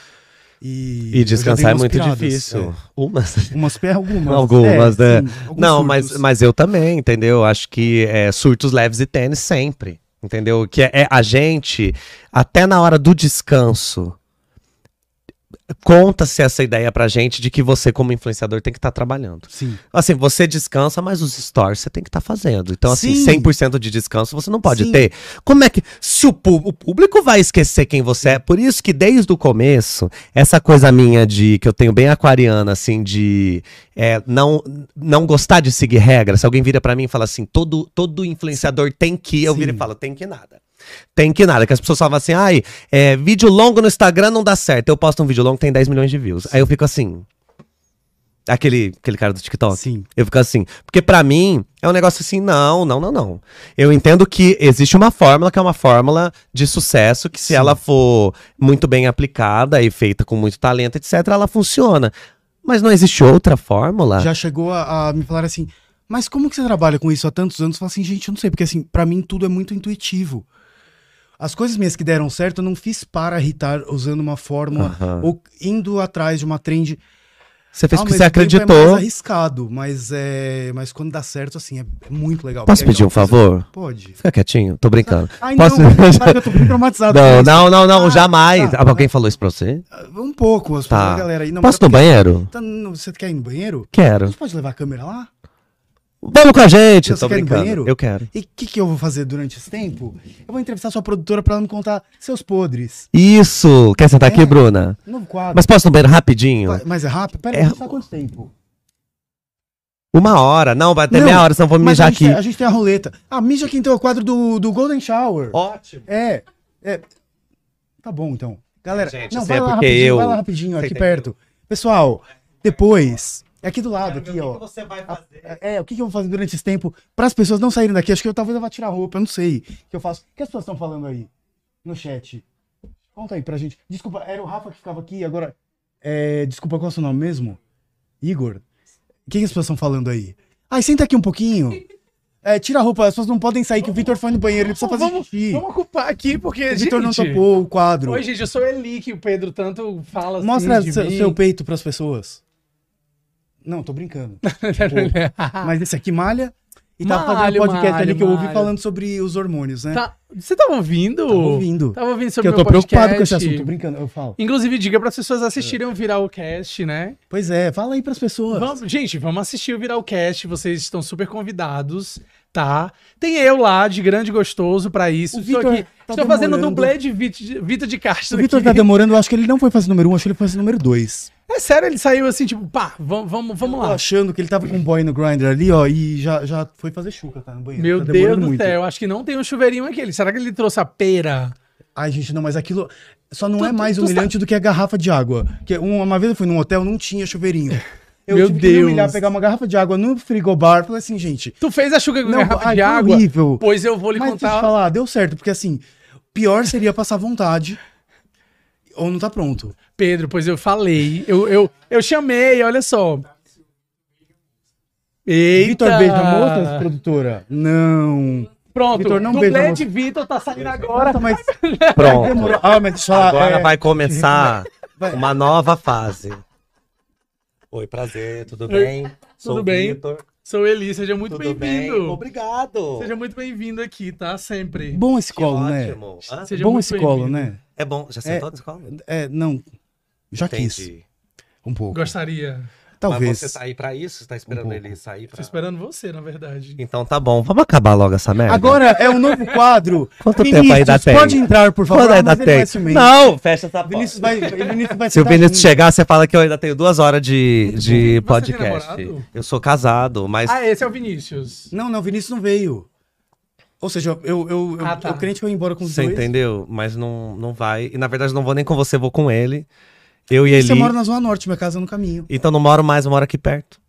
E, E descansar é muito piradas, difícil. é. Umas. Umas algumas. Algumas, é, né? sim, Não, mas, mas eu também, entendeu? Acho que é, surtos leves e tênis sempre. Entendeu? Que é, é a gente, até na hora do descanso, conta-se essa ideia pra gente de que você, como influenciador, tem que estar trabalhando. Sim. Assim, você descansa, mas os stories você tem que estar fazendo. Então, assim, Sim. 100% de descanso você não pode Sim. ter. Como é que. Se o, o público vai esquecer quem você é. Por isso que desde o começo, essa coisa minha de. que eu tenho bem aquariana, assim, de. é, não, não gostar de seguir regras. Se alguém vira pra mim e fala assim: todo, todo influenciador tem que. Eu viro e Sim. falo: tem que nada. Tem que nada. Que as pessoas falam assim: ai, é, vídeo longo no Instagram não dá certo. Eu posto um vídeo longo tem 10 milhões de views. Aí eu fico assim. Aquele, aquele cara do TikTok. Sim. Eu fico assim. Porque pra mim é um negócio assim, não, não, não, não. Eu entendo que existe uma fórmula que é uma fórmula de sucesso, que se Sim. ela for muito bem aplicada e feita com muito talento, etc., ela funciona. Mas não existe outra fórmula? Já chegou a, a me falar assim, mas como que você trabalha com isso há tantos anos? Eu falo assim, gente, eu não sei, porque assim, pra mim tudo é muito intuitivo. As coisas minhas que deram certo, eu não fiz para irritar usando uma fórmula ou indo atrás de uma trend. Você fez porque você mesmo tempo É acreditou. mais arriscado, mas é, mas quando dá certo assim é, é muito legal. Posso é pedir um favor? Pode. Fica quietinho, tô brincando. Ai, Posso- não, que eu tô bem traumatizado. Não, não, não, não, Ah, jamais. tá. Alguém falou isso pra você? Um pouco, as Tá. galera aí. Não, Posso mas ir no é porque- banheiro? Tá, não, você quer ir no banheiro? Quero. gente pode levar a câmera lá? Vamos com a gente. Você Tô brincando. banheiro? Eu quero. E o que, que eu vou fazer durante esse tempo? Eu vou entrevistar sua produtora pra ela me contar seus podres. Isso. Quer sentar aqui, É. Bruna? Novo quadro. Mas posso no banheiro rapidinho? Mas é rápido? Pera, É- aí, quanto tempo? Uma hora. Não, vai ter Não, meia hora, senão eu vou mijar a aqui. tem, a gente tem a roleta. Ah, mija aqui então é o quadro do, do Golden Shower. Ótimo. É, é. Tá bom então. Galera, Gente, não, vai é lá porque rapidinho, eu- vai lá rapidinho, aqui Sei perto. Pessoal, depois, é aqui do lado, aqui, ó. você vai É, o que, que eu vou fazer durante esse tempo para as pessoas não saírem daqui? Acho que eu talvez eu vá tirar a roupa, eu não sei. O que eu faço? O que as pessoas estão falando aí no chat? Conta aí pra gente. Desculpa, era o Rafa que ficava aqui, agora. É, desculpa, qual é o seu nome mesmo? Igor? O que, que as pessoas estão falando aí? Ai, senta aqui um pouquinho. É, tira a roupa, as pessoas não podem sair, que o Vitor foi no banheiro, ele precisa fazer vamos, xixi. vamos ocupar aqui, porque, O Vitor não topou o quadro. Oi, gente, eu sou Eli, que o Pedro tanto fala assim Mostra de seu, seu peito pras pessoas. Não, tô brincando. Mas esse aqui malha e tá fazendo Malho, um podcast malho, ali que eu ouvi malho. falando sobre os hormônios, né? Tá- Você tava ouvindo? Tava ouvindo. Tava ouvindo sobre eu o tô podcast. preocupado com esse assunto, tô brincando, eu falo. Inclusive, diga para as pessoas assistirem o Viral Cast, né? Pois é, fala aí pras pessoas. Vamos- gente, vamos assistir o Viral Cast, vocês estão super convidados, tá? Tem eu lá, de grande gostoso pra isso. O Estou Vitor aqui, tá estou fazendo dublê de Vit- Vitor de O Castro Vitor aqui. tá demorando, eu acho que ele não foi fazer número um, acho que ele foi fazer número dois. É sério, ele saiu assim, tipo, pá, vamos, vamos, vamos lá. achando que ele tava com um boy no grinder ali, ó, e já, já foi fazer chuca, tá no banheiro. Meu tá Deus do muito. céu, acho que não tem um chuveirinho aqui. Será que ele trouxe a pera? Ai, gente, não, mas aquilo só não Tu- é tu- mais tu humilhante do que a garrafa de água. Que um- uma vez eu fui num hotel, não tinha chuveirinho. Eu Meu tive que me Deus. humilhar, pegar uma garrafa de água no frigobar, falei assim, gente, Tu fez a chuca com Não, garrafa ai, de água? horrível. Pois eu vou lhe mas contar. falar, deu certo, porque assim, pior seria passar vontade ou não tá pronto. Pedro, pois eu falei. Eu, eu, eu chamei, olha só. Eita! Vitor, beija a moça, produtora? Não. Pronto, Vitor, não dublê de Vitor tá saindo agora. Nossa, mas Pronto. Ah, mas deixa eu falar. Agora é, vai começar Vai. uma nova fase. Oi, prazer, tudo bem? Sou tudo bem? Vitor. Sou Eli, seja muito Tudo bem? bem-vindo. Obrigado. Seja muito bem-vindo aqui, tá? Sempre. Bom esse colo, né? Hã? Seja Bom esse colo, bem-vindo. né? É bom. Já sentou na escola? É, não. Já quis. Entendi. Um pouco. Gostaria. Talvez. Mas você tá aí pra isso? Você tá esperando Um ele sair Tô pra... esperando você, na verdade. Então tá bom. Vamos acabar logo essa merda? Agora é um novo quadro. Quanto tempo ainda tem? pode entrar, por favor. Quando Ah, ainda tem? Não, fecha essa porta. Vinícius vai, Vinícius vai Se o Vinícius chegar, você fala que eu ainda tenho duas horas de, de podcast. namorado? Eu sou casado, mas Ah, esse é o Vinícius. Não, não, Vinícius não veio. Ou seja, eu, eu, eu, Ah, tá. eu crente que eu ia embora com os você dois. entendeu? Mas não, não vai. E na verdade não vou nem com você, vou com ele. Eu e ele. Você mora na Zona Norte, minha casa é no caminho. Então não moro mais, eu moro aqui perto.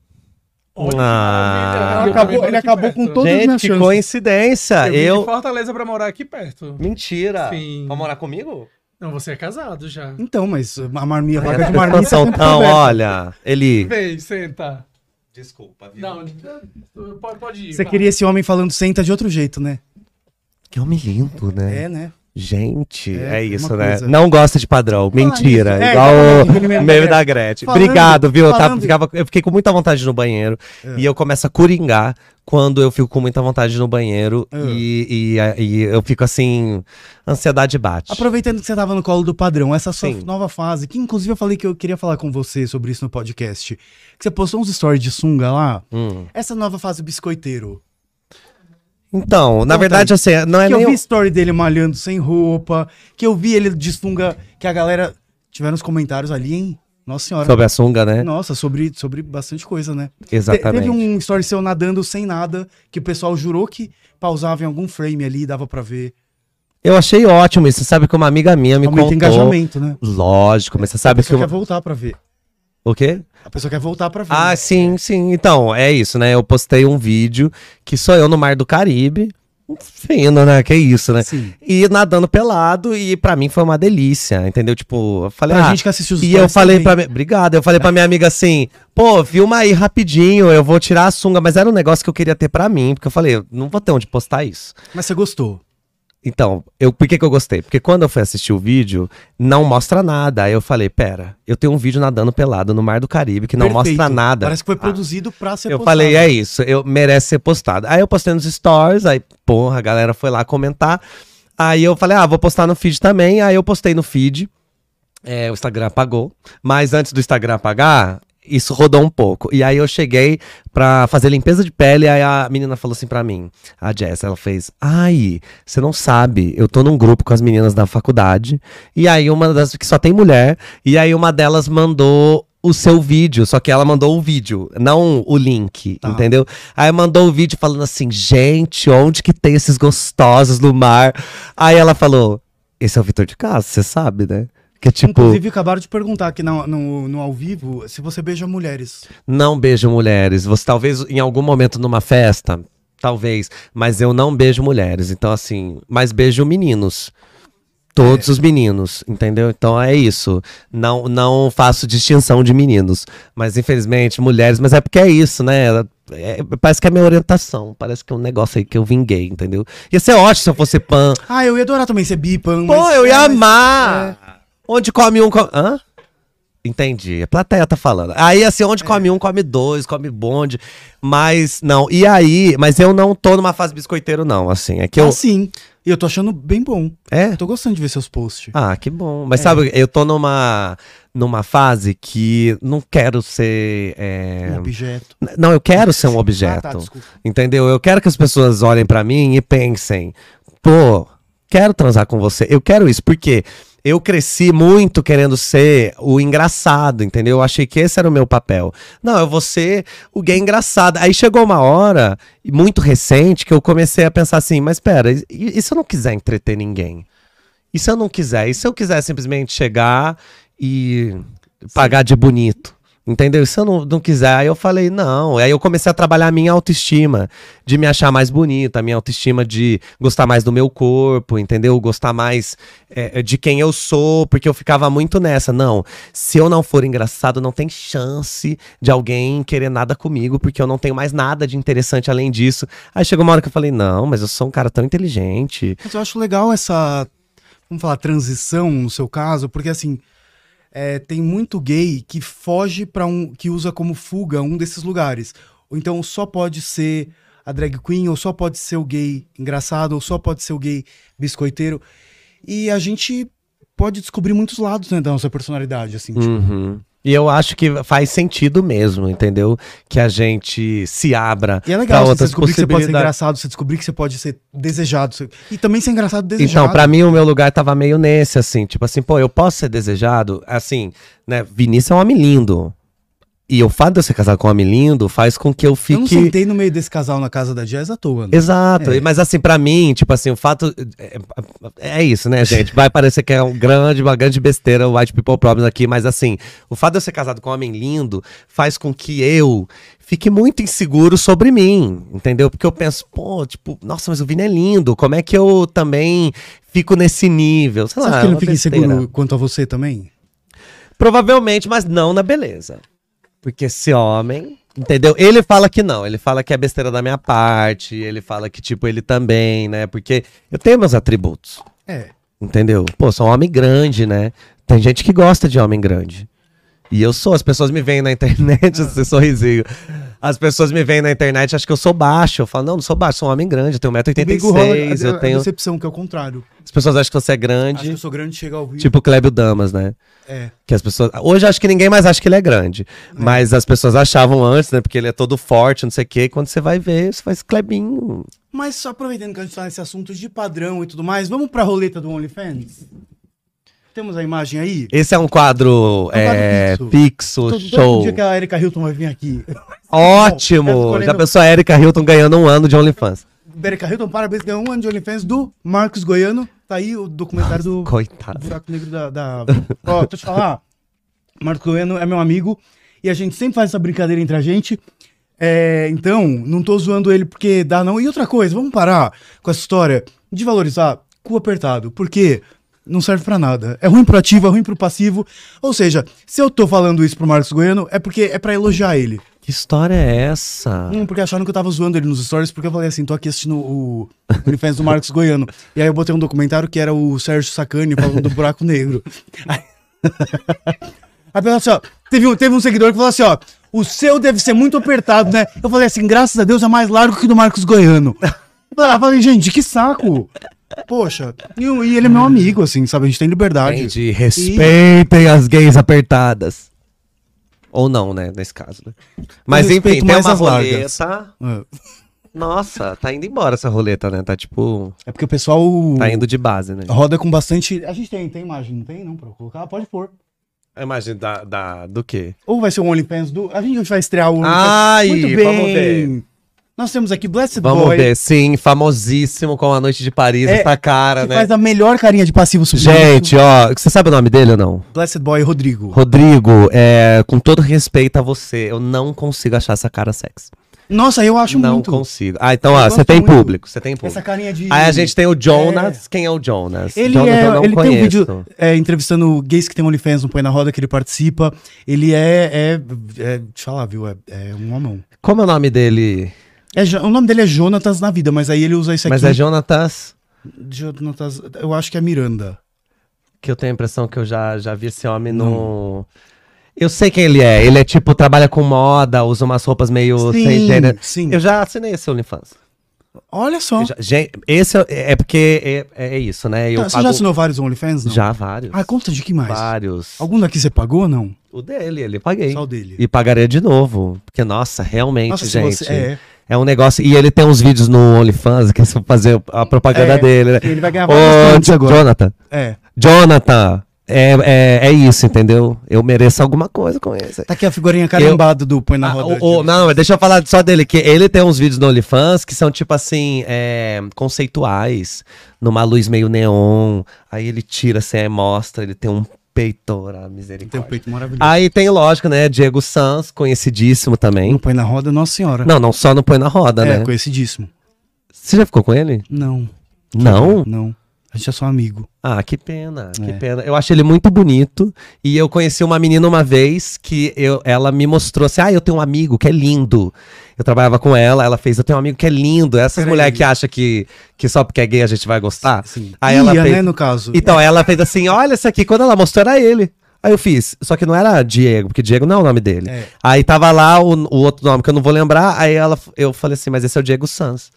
Olha, Ah. Ele acabou, Eu ele aqui acabou perto. com todas as Gente, minhas que chances. coincidência. Eu, vim de Eu. Fortaleza pra morar aqui perto. Mentira. Sim. Vai morar comigo? Não, você é casado já. Então, mas a marmia, a vaga as de tão, aberta. olha, ele. Vem, senta. Desculpa, viu? Não, pode, pode ir. Você vai. queria esse homem falando senta de outro jeito, né? Que homem lindo, né? É, né? Gente, É, é, é isso, né? coisa. Não gosta de padrão. Mentira. é, igual o meme da Gretchen. Falando- Obrigado, viu? Eu, tava- ficava- eu fiquei com muita vontade no banheiro. É. E eu começo a coringar quando eu fico com muita vontade no banheiro. É. E, e, e eu fico assim. Ansiedade bate. Aproveitando que você tava no colo do padrão, essa sua Sim. nova fase, que inclusive eu falei que eu queria falar com você sobre isso no podcast, que você postou uns stories de sunga lá, Hum. essa nova fase biscoiteiro. Então, na Conta verdade, aí. assim, não é que nem. eu vi story dele malhando sem roupa, que eu vi ele de sunga, que a galera tiveram uns comentários ali, hein? Nossa senhora. Sobre a sunga, né? Nossa, sobre, sobre bastante coisa, né? Te- Exatamente. Teve um story seu nadando sem nada, que o pessoal jurou que pausava em algum frame ali, dava pra ver. Eu achei ótimo isso. Você sabe que uma amiga minha me Aumenta contou. engajamento, né? Lógico, mas você sabe que. uma- quer voltar pra ver. O quê? A pessoa quer voltar pra ver. Ah, sim, sim. Então, é isso, né? Eu postei um vídeo que sou eu no Mar do Caribe. Fino, né? Que isso, né? Sim. E nadando pelado, e pra mim foi uma delícia, entendeu? Tipo, eu falei, Pra ah, gente que assistiu os E eu falei também. pra minha. Obrigado. Eu falei pra minha amiga assim: pô, filma aí rapidinho, eu vou tirar a sunga. Mas era um negócio que eu queria ter pra mim, porque eu falei, eu não vou ter onde postar isso. Mas você gostou. Então, eu, por que, que eu gostei? Porque quando eu fui assistir o vídeo, não mostra nada. Aí eu falei, pera, eu tenho um vídeo nadando pelado no Mar do Caribe que não Perfeito. mostra nada. Parece que foi Ah, produzido pra ser eu postado. falei, é isso, eu merece ser postado. Aí eu postei nos stories, aí, porra, a galera foi lá comentar. Aí eu falei, ah, vou postar no feed também. Aí eu postei no feed. É, o Instagram apagou. Mas antes do Instagram apagar, isso rodou um pouco. E aí eu cheguei pra fazer limpeza de pele. Aí a menina falou assim pra mim, a Jess, ela fez: Ai, você não sabe, eu tô num grupo com as meninas da faculdade. E aí uma das que só tem mulher. E aí uma delas mandou o seu vídeo, só que ela mandou o vídeo, não o link, Tá. entendeu? Aí mandou o vídeo falando assim, gente, onde que tem esses gostosos no mar? Aí ela falou, esse é o Vitor de Casa, você sabe, né? Que tipo, Inclusive, acabaram de perguntar aqui no, no, no ao vivo se você beija mulheres. não beijo mulheres. Você talvez em algum momento numa festa, talvez, mas eu não beijo mulheres. Então assim, mas beijo meninos. Todos os meninos, entendeu? Então é isso. Não, não faço distinção de meninos. Mas infelizmente, mulheres. Mas é porque é isso, né? Ela- é- parece que é a minha orientação. Parece que é um negócio aí que eu vinguei, entendeu? Ia ser ótimo se eu fosse pan. Ah, eu ia adorar também ser bipan. Pô, eu ia é, amar! Onde come um. Come... Hã? Entendi. A plateia tá falando. Aí, assim, onde come um, come dois, come bonde. Mas, não. E aí, mas eu não tô numa fase biscoiteiro, não, assim. É que eu. Ah, sim. E eu tô achando bem bom. É? Tô gostando de ver seus posts. Ah, que bom. Mas É. sabe, eu tô numa, numa fase que não quero ser. é, Um objeto. Não, eu quero ser um Ah, tá, objeto. entendeu? Eu quero que as pessoas olhem pra mim e pensem: pô, quero transar com você. Eu quero isso, porque eu cresci muito querendo ser o engraçado, entendeu? Eu achei que esse era o meu papel. Não, eu vou ser o gay engraçado. Aí chegou uma hora, muito recente, que eu comecei a pensar assim: mas pera, e, e se eu não quiser entreter ninguém? E se eu não quiser? E se eu quiser simplesmente chegar e pagar de bonito? Entendeu? Se eu não, não quiser, aí eu falei, não. Aí eu comecei a trabalhar a minha autoestima, de me achar mais bonita, a minha autoestima de gostar mais do meu corpo, entendeu? Gostar mais é, de quem eu sou, porque eu ficava muito nessa. Não, se eu não for engraçado, não tem chance de alguém querer nada comigo, porque eu não tenho mais nada de interessante além disso. Aí chegou uma hora que eu falei, não, mas eu sou um cara tão inteligente. Mas eu acho legal essa, vamos falar, transição no seu caso, porque assim, é, tem muito gay que foge para um, que usa como fuga um desses lugares. Ou então só pode ser a drag queen, ou só pode ser o gay engraçado, ou só pode ser o gay biscoiteiro. E a gente pode descobrir muitos lados né, da nossa personalidade, assim. tipo, Uhum. E eu acho que faz sentido mesmo, entendeu? Que a gente se abra E é pra legal você outras descobrir que você pode ser engraçado, você descobrir que você pode ser desejado. você- E também ser engraçado desejado. Então, pra mim, o meu lugar tava meio nesse, assim, tipo assim, pô, eu posso ser desejado, assim, né? Vinícius é um homem lindo. E o fato de eu ser casado com um homem lindo faz com que eu Eu não fique. sentei no meio desse casal na casa da Jazz à toa. né? Exato, É. mas assim, pra mim, tipo assim, o fato. É, é isso, né, gente? Vai parecer que é um grande, uma grande besteira o White People Problems aqui, mas assim, o fato de eu ser casado com um homem lindo faz com que eu fique muito inseguro sobre mim, entendeu? Porque eu penso, pô, tipo, nossa, mas o Vini é lindo, como é que eu também fico nesse nível? Sei Você lá, que é ele não uma fica besteira. inseguro quanto a você também? Provavelmente, mas não na beleza. Porque esse homem, entendeu? Ele fala que não, ele fala que é besteira da minha parte, ele fala que, tipo, ele também, né? Porque eu tenho meus atributos, É. entendeu? Pô, sou um homem grande, né? Tem gente que gosta de homem grande. E eu sou, as pessoas me veem na internet, esse sorrisinho. As pessoas me veem na internet, acham que eu sou baixo. Eu falo, não, não sou baixo, sou um homem grande, eu tenho Comigo rola 1,86m, a, eu a tenho. decepção, que é o contrário. As pessoas acham que você é Acho que grande, eu sou grande, chega ao Rio. tipo Clébio Damas, né? É. Que as pessoas. Hoje acho que ninguém mais acha que ele é grande. Mas as pessoas achavam antes, né? Porque ele é todo forte, não sei o quê. Quando você vai ver, você faz Clebinho. Mas só aproveitando que a gente tá nesse assunto de padrão e tudo mais, vamos pra roleta do OnlyFans? Temos a imagem aí? Esse é um quadro, É um quadro é, fixo. Todo, todo show. dia que a Erika Hilton vai vir aqui. Ótimo! Já pensou a Erika Hilton ganhando um ano de OnlyFans? Erika Hilton, parabéns, ganhou um ano de OnlyFans do Marcos Goiano. Tá aí o documentário do Coitado. Buraco Negro da. da... Ó, eu te falar. Marcos Goiano é meu amigo e a gente sempre faz essa brincadeira entre a gente. É, então, não tô zoando ele porque dá não. E outra coisa, vamos parar com essa história de valorizar cu apertado, porque não serve pra nada. É ruim pro ativo, é ruim pro passivo. Ou seja, se eu tô falando isso pro Marcos Goiano, é porque é pra elogiar ele. Que história é essa? Hum, porque acharam que eu tava zoando ele nos stories, porque eu falei assim, tô aqui assistindo o OnlyFans do Marcos Goiano. E aí eu botei um documentário que era o Sérgio Sacani falando do buraco negro. Aí, aí assim, ó, teve um, teve um seguidor que falou assim, ó, o seu deve ser muito apertado, né? Eu falei assim, graças a Deus é mais largo que o do Marcos Goiano. Eu falei, gente, que saco. Poxa, e, e ele é meu amigo, assim, sabe? A gente tem liberdade. Gente, respeitem as gays apertadas. Ou não, né? Nesse caso, né? Mas enfim, tem mais uma roleta. É. Nossa, tá indo embora essa roleta, né? Tá tipo. É porque o pessoal Tá indo de base, né? roda com bastante... A gente tem, tem imagem, não tem? Não, pra colocar? Pode pôr. A imagem da, da, do quê? Ou vai ser o OnlyFans do. A gente vai estrear o OnlyFans. Ai, Muito bem. vamos ver. Nós temos aqui Blessed Vamos Boy. ver, sim, famosíssimo com a Noite de Paris, É, essa cara, né? faz a melhor carinha de passivo sublime. Gente, ó, você sabe o nome dele ou não? Blessed Boy Rodrigo. Rodrigo, é, com todo respeito a você, eu não consigo achar essa cara sexy. Nossa, eu acho não muito. consigo. Ah, então, ó, você tem muito. público, você tem público. Essa carinha de. Aí a gente tem o Jonas. Quem é o Jonas? Ele, Jonas é, eu não ele tem um conheço. vídeo é, entrevistando gays que tem OnlyFans no Põe na Roda, que ele participa. Ele é. é, é deixa eu falar, viu? É, é um homão. Como é o nome dele? É, o nome dele é Jonatas na vida, mas aí ele usa isso aqui. Mas é Jonatas, Jonatas, eu acho que é Miranda. que eu tenho a impressão que eu já, já vi esse homem no... Eu sei quem ele é. Ele é tipo, trabalha com moda, usa umas roupas meio Sim, sem sim. Eu já assinei esse OnlyFans. Olha só. Já- gente, esse é, é porque é, é isso, né? Eu Tá, você pago- já assinou vários OnlyFans? Não? Já, vários. Ah, conta de que mais? vários. Algum daqui você pagou ou não? O dele, ele paguei. Só o dele. E pagaria de novo. Porque, nossa, realmente, Nossa, gente. você- é. É um negócio. E ele tem uns vídeos no OnlyFans que são fazer a propaganda É, dele, né? ele vai ganhar Ô, agora. Jonathan. É. Jonathan. É, é, é isso, entendeu? Eu mereço alguma coisa com esse. Tá aqui a figurinha carimbada do Põe na Ah, Roda. o- o- não, deixa eu falar só dele, que ele tem uns vídeos no OnlyFans que são tipo assim, é, conceituais, numa luz meio neon. Aí ele tira assim, aí mostra, ele tem um peitora, Tem um misericórdia. peito maravilhoso. Aí tem, lógico, né, Diego Sanz, conhecidíssimo também. No Põe na Roda, Nossa Senhora. Não, não só no Põe na Roda, é, né? conhecidíssimo. Você já ficou com ele? Não. Não? Não. A gente é só amigo. Ah, que pena, que É. pena. Eu acho ele muito bonito. E eu conheci uma menina uma vez que eu, ela me mostrou assim: ah, eu tenho um amigo que é lindo. Eu trabalhava com ela, ela fez, eu tenho um amigo que é lindo. Essas mulheres que acham que, que só porque é gay a gente vai gostar. Sim. Aí ela Ia, fez. né, no caso. Então, ela fez assim: olha esse aqui. Quando ela mostrou, era ele. Aí eu fiz. Só que não era Diego, porque Diego não é o nome dele. É. Aí tava lá o, o outro nome que eu não vou lembrar. Aí ela, eu falei assim: mas esse é o Diego Sanz.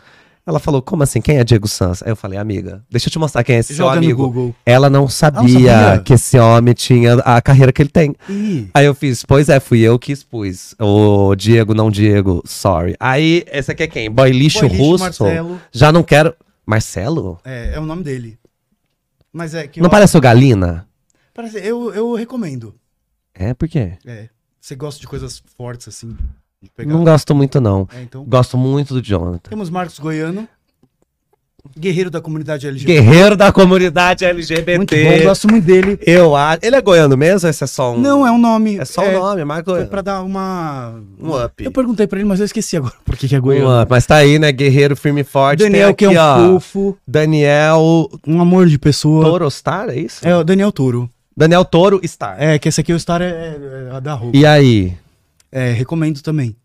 Ela falou, como assim? Quem é Diego Sanz? Aí eu falei, amiga, deixa eu te mostrar quem é esse seu Joga no amigo. Ela não sabia, sabia? que esse homem tinha a carreira que ele tem. Ih, Aí eu fiz, pois é, fui eu que expus. O Diego, não Diego, sorry. Aí, esse aqui é quem? Boy Lixo Boy Russo? Marcelo. Já não quero. Marcelo? é, é o nome dele. Mas é que não eu, parece o Galina? parece- eu, eu recomendo. É, por quê? É. Você gosta de coisas fortes, assim. Não gosto muito, não. É, então. Gosto muito do Jonathan. Temos Marcos Goiano. Guerreiro da comunidade LGBT. Guerreiro da comunidade LGBT. Muito bom, gosto muito dele. Eu acho. Ele é goiano mesmo esse é só um. Não, é um nome. É só o nome, é Foi goiano. pra dar uma. Um up. Eu perguntei pra ele, mas eu esqueci agora por que que é Um goiano. up. Mas tá aí, né? Guerreiro firme e forte. Daniel, Tem que é aqui, um ó, fofo, Daniel um amor de pessoa. Torostar, é isso? É o Daniel Toro. Daniel Toro Star. É, que esse aqui o Star é, é, é a da roupa. E aí? É, recomendo também.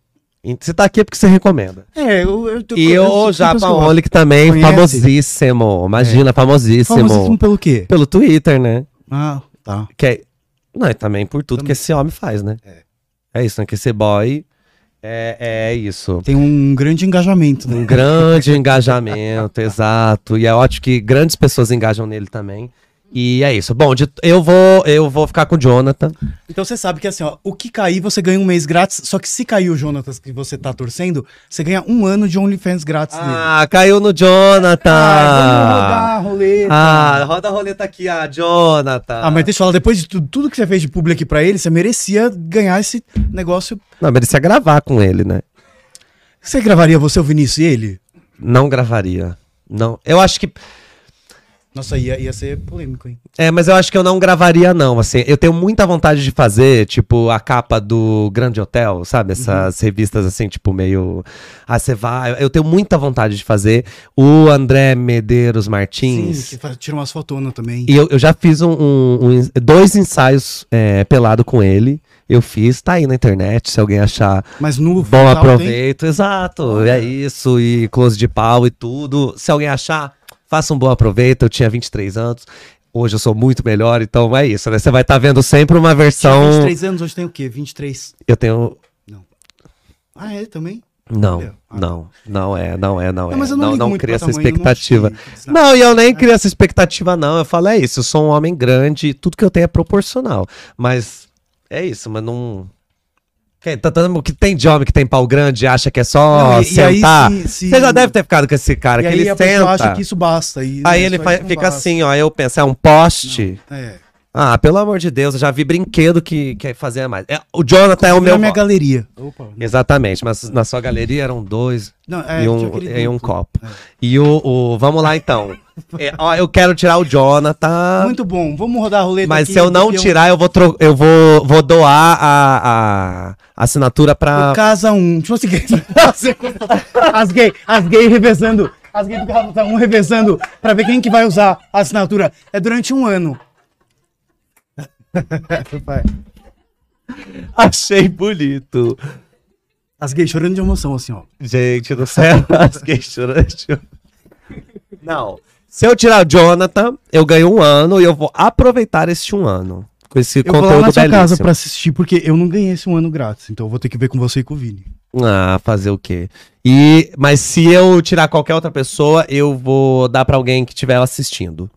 Você tá aqui porque você recomenda. É, eu, eu, tô- E eu- o eu- Japa eu- Olic também, Conhece? famosíssimo. Imagina, famosíssimo. Famosíssimo pelo quê? Pelo Twitter, né? Ah, tá. Que é... Não, e também por tudo Também. que esse homem faz, né? É. isso, né? Que esse boy é, é isso. Tem um grande engajamento, né? Um grande engajamento, exato. E é ótimo que grandes pessoas engajam nele também. E é isso. Bom, de- eu vou eu vou ficar com o Jonathan. Então você sabe que assim, ó, o que cair você ganha um mês grátis, só que se cair o Jonatas que você tá torcendo, você ganha um ano de OnlyFans grátis dele. Ah, caiu no Jonathan. Ah, vamos rodar a roleta. Ah, roda a roleta aqui, ah, Jonathan. Ah, mas deixa eu falar, depois de tudo, tudo que você fez de aqui pra ele, você merecia ganhar esse negócio. Não, merecia gravar com ele, né? Você gravaria você, o Vinícius e ele? Não gravaria. Não. Eu acho que. Nossa, ia, ia ser polêmico, hein? É, mas eu acho que eu não gravaria, não. Assim, eu tenho muita vontade de fazer, tipo, a capa do Grande Hotel, sabe? Essas revistas assim, tipo, meio. Ah, você vai. Eu tenho muita vontade de fazer. O André Medeiros Martins. Sim, que faz- tira umas fotonas também. E eu, eu já fiz um, um- um dois ensaios é, pelado com ele. Eu fiz, tá aí na internet, se alguém achar Mas no bom frontal tem- aproveito. Exato, é isso. E close de pau e tudo. Se alguém achar, faça um bom aproveito. Eu tinha 23 anos. Hoje eu sou muito melhor, então é isso, né? Você vai estar vendo sempre uma Tinha versão. 23 anos, hoje tem o quê? 23. Eu tenho. Ah, é também? Não, ah, não, não é, não é, não é. Não, mas eu não ligo muito cria essa não expectativa. sei. Não, e eu nem crio essa expectativa, não. Eu falo, é isso, eu sou um homem grande, tudo que eu tenho é proporcional. Mas é isso, mas não. Que, tá, o que tem de homem que tem pau grande e acha que é só Não, e- e aí sentar. se- se- Você já deve ter ficado com esse cara, E que aí ele a senta. acha que isso basta. Aí ele não fica basta. assim, ó. Eu penso, é um poste. É. Ah, pelo amor de Deus, eu já vi brinquedo que, que fazia mais. É, o Jonathan é o na meu. minha voto. galeria. Opa. Exatamente, mas na sua galeria eram dois Não, é, e, um, e um copo. É. E o, o- Vamos lá então. É, ó, eu quero tirar o Jonathan. Muito bom. Vamos rodar a roleta Mas aqui, se eu não tirar, eu vou, tro- eu vou, vou doar a, a assinatura pra. O Casa 1. Tipo assim, as gays as gay revezando. As gays do Casa 1 revezando pra ver quem que vai usar a assinatura. É durante um ano. Achei bonito. As gays chorando de emoção, assim, ó. Gente do céu, as gays chorando. Não. Se eu tirar o Jonathan, eu ganho um ano e eu vou aproveitar este um ano. Com esse Eu vou conteúdo lá na sua casa belíssimo. pra assistir, porque eu não ganhei esse um ano grátis. Então eu vou ter que ver com você e com o Vini. Ah, fazer o quê? E, mas se eu tirar qualquer outra pessoa, eu vou dar pra alguém que estiver assistindo.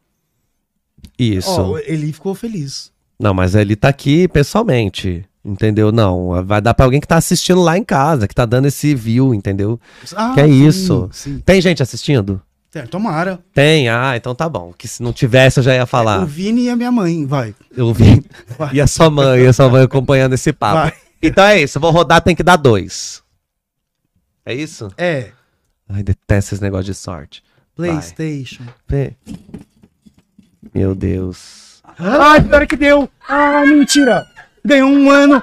Isso. Ó, ele ficou feliz. Não, mas ele tá aqui pessoalmente. Entendeu? Não. Vai dar pra alguém que tá assistindo lá em casa, que tá dando esse view, entendeu? Ah, Que é sim, isso? Sim. Tem gente assistindo? É, tomara. Tem, ah, então tá bom. Que se não tivesse, eu já ia O falar. Vini e a minha mãe, vai. Eu vi. Vai. E a sua mãe, e a sua mãe acompanhando esse papo. Vai. Então é isso, eu vou rodar, tem que dar dois. É isso? É, Ai, detesto esse negócio de sorte. PlayStation. Vê. Meu Deus. Ai, pior que deu. Ah, mentira. Ganhou um ano.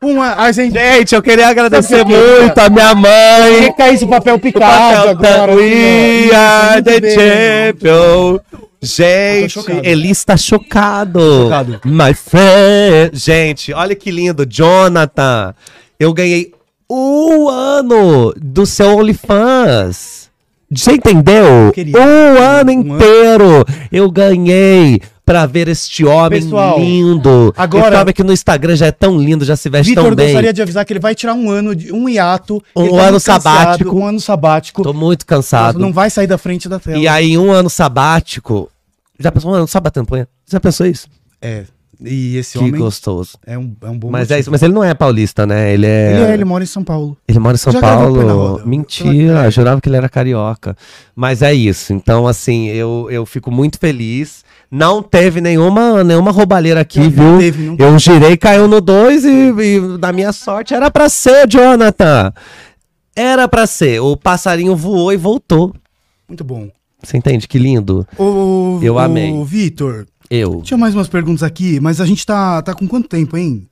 Uma. Ai, gente. Gente, eu queria agradecer quê? muito a minha mãe. Fica esse papel picado agora. We ó. are the champion. Gente, ele está chocado. Chocado. My friend. Gente, olha que lindo. Jonathan, eu ganhei um ano do seu OnlyFans. Você entendeu? Um ano inteiro eu ganhei pra ver este homem Pessoal, lindo. agora- homem que no Instagram já é tão lindo, já se veste Vitor tão bem. gostaria de avisar que ele vai tirar um ano, de, um hiato. Um Ele ano cansado, sabático. Um ano sabático. Tô muito cansado. Não vai sair da frente da tela. E aí, um ano sabático. Já pensou um ano sabático? Já pensou isso? É. E esse Que homem gostoso. é um, é um bom Mas é motivo. isso, mas ele não é paulista, né? Ele é. Ele, é, ele mora em São Paulo. Ele mora em São Paulo. Mentira, É. eu jurava que ele era carioca. Mas é isso. Então, assim, eu, eu fico muito feliz. Não teve nenhuma, nenhuma roubalheira aqui, Não, viu? não teve, não eu girei, caiu no 2 e, e da minha sorte era pra ser, Jonathan. Era pra ser. O passarinho voou e voltou. Muito bom. Você entende? Que lindo. O, Eu o amei. Vitor, Eu. tinha mais umas perguntas aqui, mas a gente tá, tá com quanto tempo, hein?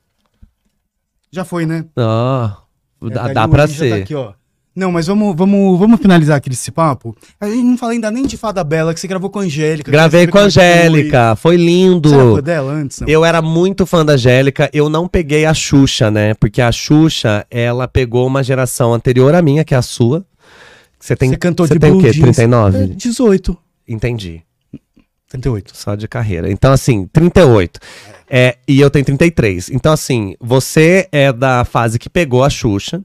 Já foi, né? Ah, É, dá, tá dá o pra já ser. tá aqui, ó. Não, mas vamos, vamos, vamos finalizar aqui esse papo. A gente não fala ainda nem de Fada Bela, que você gravou com a Angélica. Gravei com a é Angélica, foi lindo. foi. Você era dela antes? Não? Eu era muito fã da Angélica, eu não peguei a Xuxa, né? Porque a Xuxa, ela pegou uma geração anterior à minha, que é a sua. Você tem, Você cantou você de tem o quê? Jeans. 39? É, 18. Entendi. 38. Só de carreira. Então, assim, 38. É, e eu tenho 33. Então, assim, você é da fase que pegou a Xuxa.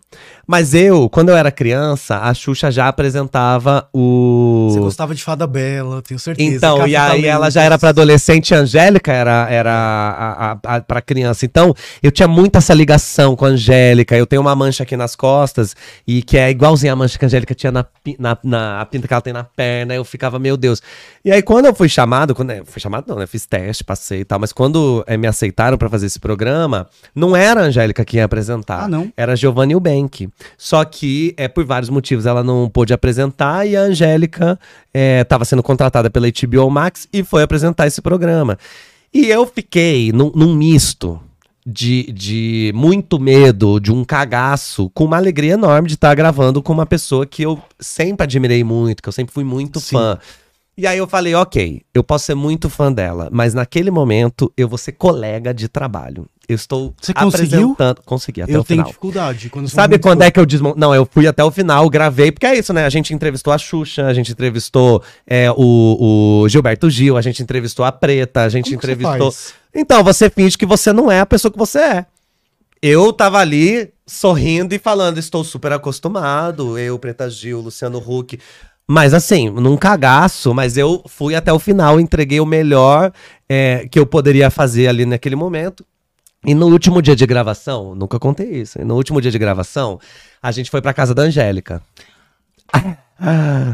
Mas eu, quando eu era criança, a Xuxa já apresentava o. Você gostava de Fada Bela, tenho certeza. Então, e aí ela já era pra adolescente a Angélica era, era a, a, a, pra criança. Então, eu tinha muito essa ligação com a Angélica. Eu tenho uma mancha aqui nas costas, e que é igualzinha a mancha que a Angélica tinha na, na, na a pinta que ela tem na perna. Eu ficava, meu Deus. E aí, quando eu fui chamado, quando eu fui chamado, não, né? Fiz teste, passei e tal, mas quando eh, me aceitaram pra fazer esse programa, não era a Angélica que ia apresentar. Ah, não? Era a Giovanni Eubank. Só que, é, por vários motivos, ela não pôde apresentar e a Angélica estava sendo contratada pela HBO Max e foi apresentar esse programa. E eu fiquei num, num misto de, de muito medo, de um cagaço, com uma alegria enorme de estar gravando com uma pessoa que eu sempre admirei muito, que eu sempre fui muito Sim. fã. E aí eu falei, ok, eu posso ser muito fã dela, mas naquele momento eu vou ser colega de trabalho. Eu estou Você conseguiu? apresentando. Consegui até Eu o tenho final. dificuldade. Quando eu sou Sabe quando é que eu desmontei? Não, eu fui até o final, gravei, porque é isso, né? A gente entrevistou a Xuxa, a gente entrevistou é, o, o Gilberto Gil, a gente entrevistou a Preta, a gente Como você entrevistou. faz? Então, você finge que você não é a pessoa que você é. Eu tava ali sorrindo e falando, estou super acostumado, eu, Preta Gil, Luciano Huck. Mas assim, num cagaço, mas eu fui até o final, entreguei o melhor é, que eu poderia fazer ali naquele momento. E no último dia de gravação, nunca contei isso, no último dia de gravação, a gente foi pra casa da Angélica.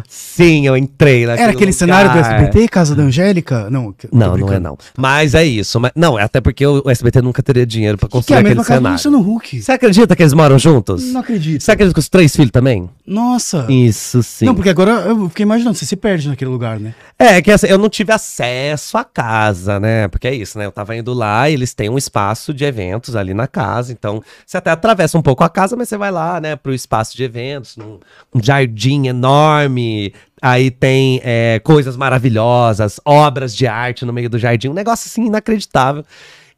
Sim, eu entrei naquele Era aquele lugar. cenário do SBT, Casa da Angélica? Não, Não, não é não. Mas é isso. Mas, não, é até porque o SBT nunca teria dinheiro pra Que, que é construir aquele casa do cenário. Luciano Huck. Você acredita que eles moram juntos? Não acredito. Você acredita que os três filhos também? Nossa. Isso sim. Não, porque agora eu fiquei imaginando, você se perde naquele lugar, né? É, que assim, eu não tive acesso à casa, né? Porque é isso, né? Eu tava indo lá e eles têm um espaço de eventos ali na casa. Então, você até atravessa um pouco a casa, mas você vai lá, né, pro espaço de eventos, num um jardim enorme. Aí tem é, coisas maravilhosas, obras de arte no meio do jardim. Um negócio assim inacreditável.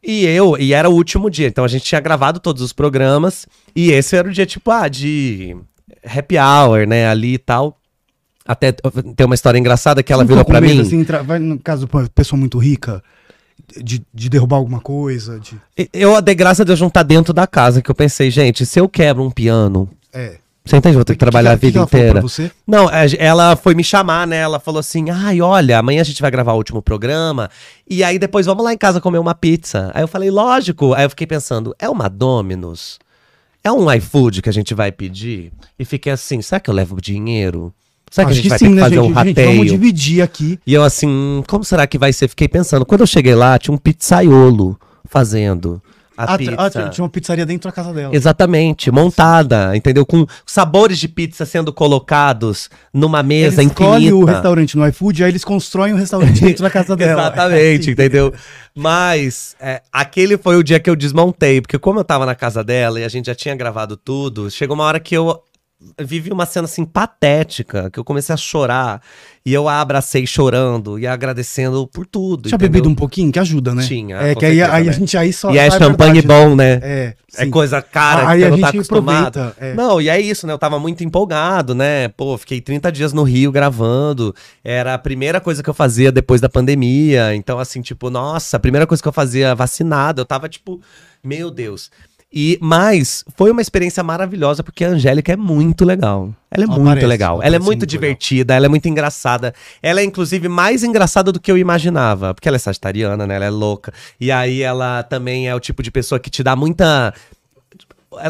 E eu, e era o último dia, então a gente tinha gravado todos os programas. E esse era o dia, tipo, ah, de happy hour, né? Ali e tal. Até tem uma história engraçada que ela virou medo, mim. Assim, vai no caso de uma pessoa muito rica, de, de derrubar alguma coisa, de... Eu dei graça de eu juntar dentro da casa, que eu pensei, gente, se eu quebro um piano, É. você entende? Vou ter que trabalhar a que- que vida ela pra inteira. você? Não, a- ela foi me chamar, né? Ela falou assim: ai, olha, amanhã a gente vai gravar o último programa. E aí depois vamos lá em casa comer uma pizza. Aí eu falei, lógico. Aí eu fiquei pensando, é uma Domino's? É um iFood que a gente vai pedir? E fiquei assim, será que eu levo dinheiro? Será que a Acho gente vai sim, ter que né, fazer gente? um Gente, rateio? vamos dividir aqui. E eu assim, como será que vai ser? Fiquei pensando. Quando eu cheguei lá, tinha um pizzaiolo fazendo a Ah, pizza. ah, tinha tinha uma pizzaria dentro da casa dela. Exatamente, montada, entendeu? Com sabores de pizza sendo colocados numa mesa Eles infinita. o restaurante no iFood, aí eles constroem o restaurante dentro da casa dela. Exatamente, entendeu? Mas é, aquele foi o dia que eu desmontei, porque como eu tava na casa dela e a gente já tinha gravado tudo, chegou uma hora que eu vivi uma cena assim patética, que eu comecei a chorar e eu a abracei chorando e agradecendo por tudo. Tinha entendeu? bebido um pouquinho, que ajuda, né? Tinha, É, que aí, aí a né? gente aí só. E é champanhe verdade, bom, né? né? É, É sim. coisa cara Aí que a não tá gente acostumado. é. Não, e é isso, né? Eu tava muito empolgado, né? Pô, fiquei 30 dias no Rio gravando. Era a primeira coisa que eu fazia depois da pandemia. Então, assim, tipo, nossa, a primeira coisa que eu fazia vacinado. Eu tava, tipo, meu Deus. E, mas foi uma experiência maravilhosa, porque a Angélica é muito legal. Ela é muito parece, legal. ela é muito muito legal. divertida, ela é muito engraçada. Ela é, inclusive, mais engraçada do que eu imaginava. Porque ela é sagitariana, né? Ela é louca. E aí ela também é o tipo de pessoa que te dá muita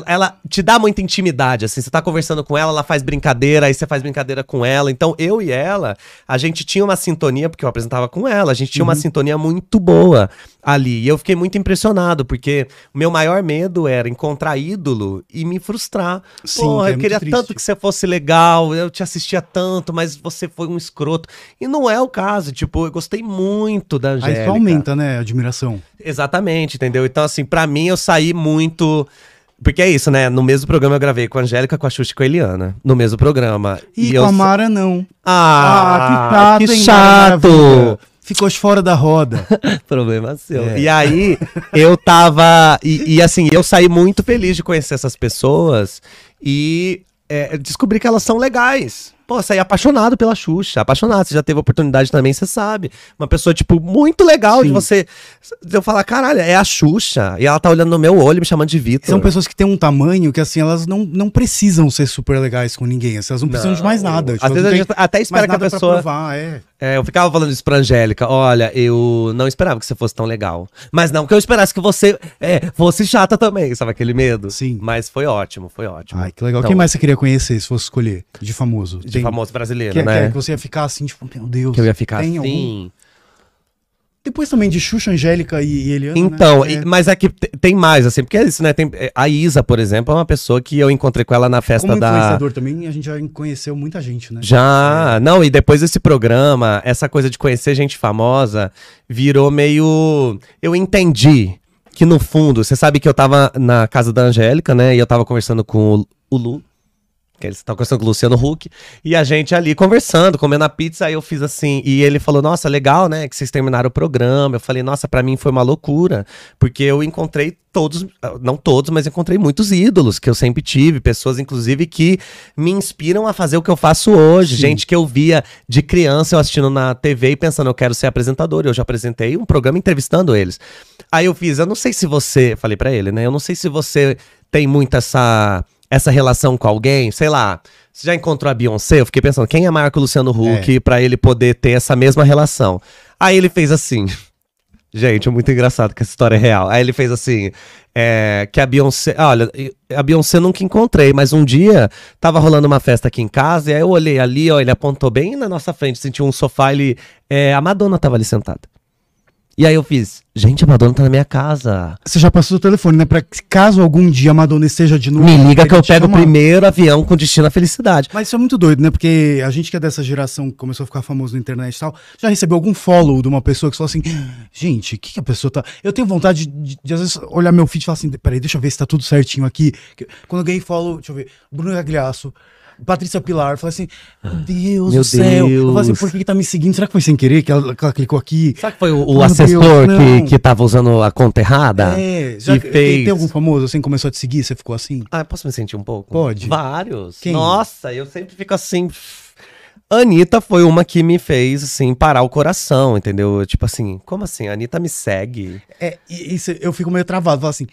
ela- te dá muita intimidade, assim, você tá conversando com ela, ela faz brincadeira, aí você faz brincadeira com ela. Então, eu e ela, a gente tinha uma sintonia, porque eu apresentava com ela, a gente tinha uma Uhum. sintonia muito boa ali. E eu fiquei muito impressionado, porque o meu maior medo era encontrar ídolo e me frustrar. Sim, Porra, é eu queria triste. tanto que você fosse legal, eu te assistia tanto, mas você foi um escroto. E não é o caso, tipo, eu gostei muito da Aí Angélica. só aumenta, né, a admiração. Exatamente, entendeu? Então, assim, pra mim eu saí muito. Porque é isso, né? No mesmo programa eu gravei com a Angélica, com a Xuxa e com a Eliana. No mesmo programa. E, eu com a sa- Mara, não. Ah, que chato! Mara Maravilha? Ficou fora da roda. Problema seu. É. E aí, eu tava. E, e, assim, eu saí muito feliz de conhecer essas pessoas e é, descobri que elas são legais. Pô, saí apaixonado pela Xuxa, apaixonado. Você já teve oportunidade também, você sabe. Uma pessoa, tipo, muito legal de Sim. você. De eu falar, caralho, é a Xuxa. E ela tá olhando no meu olho, me chamando de Vitor. São pessoas que têm um tamanho que, assim, elas não, não precisam ser super legais com ninguém. assim, Elas não precisam de mais nada. tipo, Às vezes a não gente até espera que a pessoa. provar, é. É, eu ficava falando isso pra Angélica. Olha, eu não esperava que você fosse tão legal. Mas não que eu esperasse que você é, fosse chata também, sabe aquele medo? Sim. Mas foi ótimo, foi ótimo. Ai, que legal. Então, Quem mais você queria conhecer se fosse escolher de famoso? De Tem- famoso brasileiro, que, né? que, que você ia ficar assim, tipo, meu Deus. Que eu ia ficar assim. algum? Depois também de Xuxa, Angélica e, e Eliana. Então, né? e- mas é que te- tem mais, assim, porque é isso, né? Tem, é, a Isa, por exemplo, é uma pessoa que eu encontrei com ela na festa Como da. influenciador também, a gente já conheceu muita gente, né? Já, não, e depois desse programa, essa coisa de conhecer gente famosa virou meio. Eu entendi que no fundo, você sabe que eu tava na casa da Angélica, né? E eu tava conversando com o, o Lu. Que eles estavam conversando com o Luciano Huck. E a gente ali conversando, comendo a pizza. Aí eu fiz assim. E ele falou: Nossa, legal, né? Que vocês terminaram o programa. Eu falei: Nossa, pra mim foi uma loucura. Porque eu encontrei todos, não todos, mas encontrei muitos ídolos que eu sempre tive. Pessoas, inclusive, que me inspiram a fazer o que eu faço hoje. Sim. Gente que eu via de criança eu assistindo na TV e pensando: Eu quero ser apresentador. Eu já apresentei um programa entrevistando eles. Aí eu fiz: Eu não sei se você. Falei pra ele, né? Eu não sei se você tem muito essa essa relação com alguém, sei lá. Você já encontrou a Beyoncé? Eu fiquei pensando, quem é maior que o Luciano Huck pra ele poder ter essa mesma relação? Aí ele fez assim. Gente, é muito engraçado que essa história é real. Aí ele fez assim: É, que a Beyoncé. Olha, a Beyoncé eu nunca encontrei, mas um dia tava rolando uma festa aqui em casa, e aí eu olhei ali, ó, ele apontou bem na nossa frente, senti um sofá, ele. É, a Madonna tava ali sentada. E aí eu fiz, gente, a Madonna tá na minha casa. Você já passou o telefone, né? Pra caso algum dia a Madonna esteja de novo. Me liga que eu pego o primeiro avião com destino à felicidade. Mas isso é muito doido, né? Porque a gente que é dessa geração que começou a ficar famoso na internet e tal, já recebeu algum follow de uma pessoa que falou assim: gente, o que, que a pessoa tá. Eu tenho vontade de, de, às vezes, olhar meu feed e falar assim: peraí, deixa eu ver se tá tudo certinho aqui. Quando eu ganhei follow, deixa eu ver, Bruno Gagliasso. Patrícia Pilar, eu falei assim, meu Deus Meu do céu. Eu falei assim, Deus. por que, que tá me seguindo? Será que foi sem querer que ela, que ela clicou aqui? Sabe que foi o, o assessor Deus, que, que tava usando a conta errada? É, já, e tem, fez. tem algum famoso assim começou a te seguir? Você ficou assim? Ah, posso me sentir um pouco? Pode. Vários. Quem? Nossa, eu sempre fico assim. Anitta foi uma que me fez, assim, parar o coração, entendeu? Tipo assim, como assim? A Anitta me segue. É, cê- eu fico meio travado, falo assim,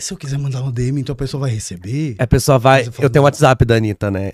se eu quiser mandar um DM, então a pessoa vai receber? A pessoa vai. Eu tenho o. WhatsApp da Anitta, né?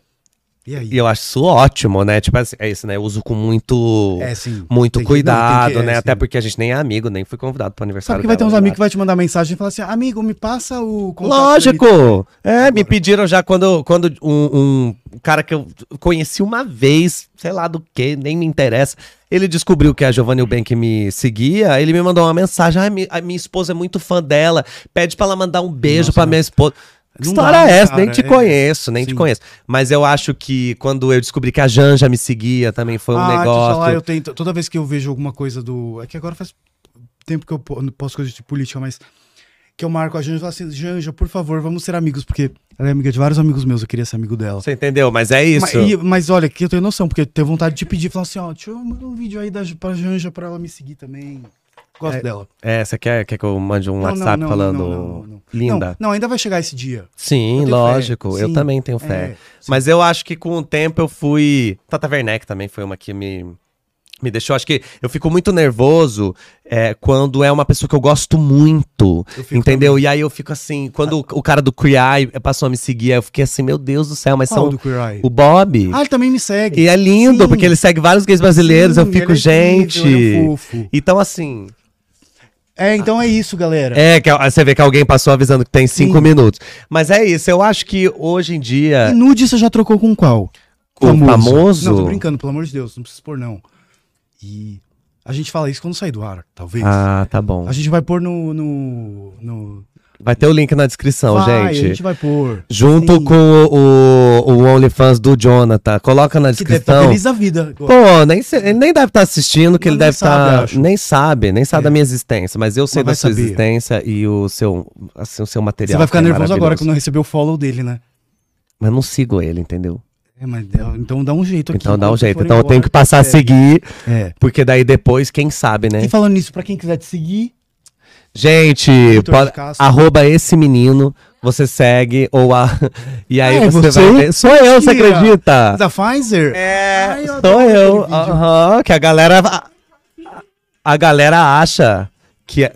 E aí? Eu acho isso ótimo, né? Tipo assim, é isso, né? Eu uso com muito. É, sim. Muito Tem que- cuidado, não, que- é, né? sim. Até porque a gente nem é amigo, nem fui convidado pro Sabe aniversário. que vai ter uns dela, amigos que né? vai te mandar mensagem e falar assim, amigo, me passa o contato da Anitta." Lógico! É, me pediram já quando, quando um, um cara que eu conheci uma vez, sei lá do que, nem me interessa, ele descobriu que a Giovanni Eubank me seguia, ele me mandou uma mensagem, "Ai, mi- a minha esposa é muito fã dela, pede pra ela mandar um beijo Nossa, pra não. minha esposa. Que história dá, é essa? Nem cara? te É. conheço, nem te Sim. conheço. Mas eu acho que quando eu descobri que a Janja me seguia, também foi um ah, negócio. falar, eu tento, toda vez que eu vejo alguma coisa do... É que agora faz tempo que eu po- não posto coisas de política, mas... Que eu marco a Janja e falo assim, Janja, por favor, vamos ser amigos, porque ela é amiga de vários amigos meus, eu queria ser amigo dela. Você entendeu? Mas é isso. Mas, e- mas olha, que eu tenho noção, porque eu tenho vontade de pedir, falar assim, ó, deixa eu mandar um vídeo aí da, pra Janja pra ela me seguir também. Gosto É, dela. É, você quer, quer que eu mande um Não, WhatsApp não, não, falando linda? Não, ainda vai chegar esse dia. Sim, Eu lógico. fé, Eu sim. também tenho fé. É, sim. Mas eu acho que com o tempo eu fui. Tata Werneck também foi uma que me. Me deixou, acho que eu fico muito nervoso é, quando é uma pessoa que eu gosto muito, Eu entendeu? E aí eu fico assim, quando o, o cara do Queer Eye passou a me seguir, eu fiquei assim, meu Deus do céu, mas Qual são do Queer Eye? o Bob. Ah, ele também me segue. E é lindo, Sim. porque ele segue vários gays brasileiros, Sim, eu fico, ele é gente. incrível, é fofo. Então, assim, É, então é isso, galera. é que você vê que alguém passou avisando que tem cinco Sim. minutos. Mas é isso, eu acho que hoje em dia. E nude você já trocou com qual? Com famoso? Não, tô brincando, pelo amor de Deus, não precisa expor, não. E a gente fala isso quando sair do ar, talvez. Ah, tá bom. A gente vai pôr no. no, no... Vai ter o link na descrição, Vai, gente. A gente vai pôr. Junto Sim. com o, o, o OnlyFans do Jonathan. Coloca na Que deve estar descrição. feliz da vida. Pô, nem ele nem deve estar assistindo, que Não, ele deve estar. acho. nem sabe, nem sabe É. da minha existência. Mas eu sei Mas da sua saber. existência e o seu, assim, o seu material. Você vai ficar que é nervoso agora quando não receber o follow dele, né? Mas eu não sigo ele, entendeu? É, mas então dá um jeito aqui. Então dá um jeito. Então eu embora. tenho que passar a É. seguir, É. porque daí depois, quem sabe, né? E falando nisso, pra quem quiser te seguir, Gente, pode- arroba esse menino, você segue, ou a. E aí é você, você? vai ver. Sou eu, você acredita? da Pfizer? É, Ai, eu sou eu. que a galera. A, a galera acha que é.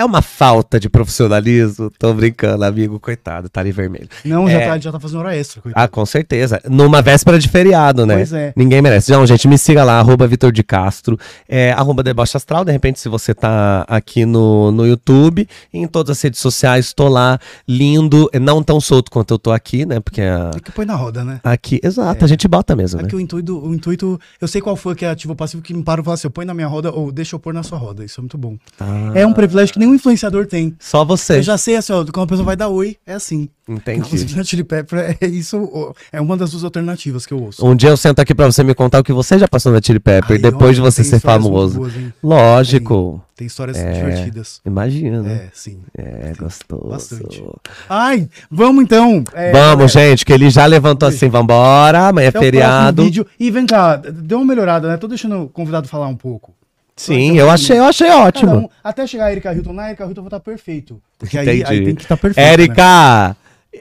É uma falta de profissionalismo. Tô brincando, amigo, coitado, tá ali vermelho. Não, já, É. tá, já tá fazendo hora extra. coitado. Ah, com certeza. Numa véspera de feriado, né? Pois é. Ninguém merece. Não, gente, me siga lá, arroba Vitor de Castro, é, arroba Deboche Astral. De repente, se você tá aqui no, no YouTube, em todas as redes sociais, tô lá, lindo, não tão solto quanto eu tô aqui, né? Porque a- É que põe na roda, né? aqui, exato, a gente bota mesmo, É né? que o intuito, o intuito, eu sei qual foi que é ativo ou passivo que me para e fala assim, eu põe na minha roda ou deixa eu pôr na sua roda. Isso é muito bom. Ah, É um privilégio que nenhum influenciador tem. Só você. Eu já sei assim, ó, quando a pessoa vai dar oi, é assim. Entendi. Inclusive, Chili Pepper é isso, é uma das duas alternativas que eu ouço. Um dia eu sento aqui pra você me contar o que você já passou na Chili Pepper, Ai, depois de olha, você tem ser famoso. boas? Lógico. Tem histórias É. divertidas. Imagina. É, sim. É, gostoso. bastante. Ai, vamos então. é, Vamos, gente, que ele já levantou assim, vambora, amanhã é feriado. vídeo. E vem cá, dê uma melhorada, né? Tô deixando o convidado falar um pouco. Sim, eu achei, eu achei ótimo. Um- até chegar a Erika Hilton, na Erika Hilton eu vou estar perfeito. Porque aí, aí tem que estar perfeito. né? Érica,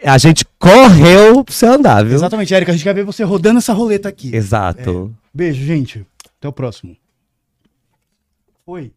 a gente correu pra você andar, viu? Exatamente, Erika, a gente quer ver você rodando essa roleta aqui. Exato. Beijo, gente. Até o próximo. Oi.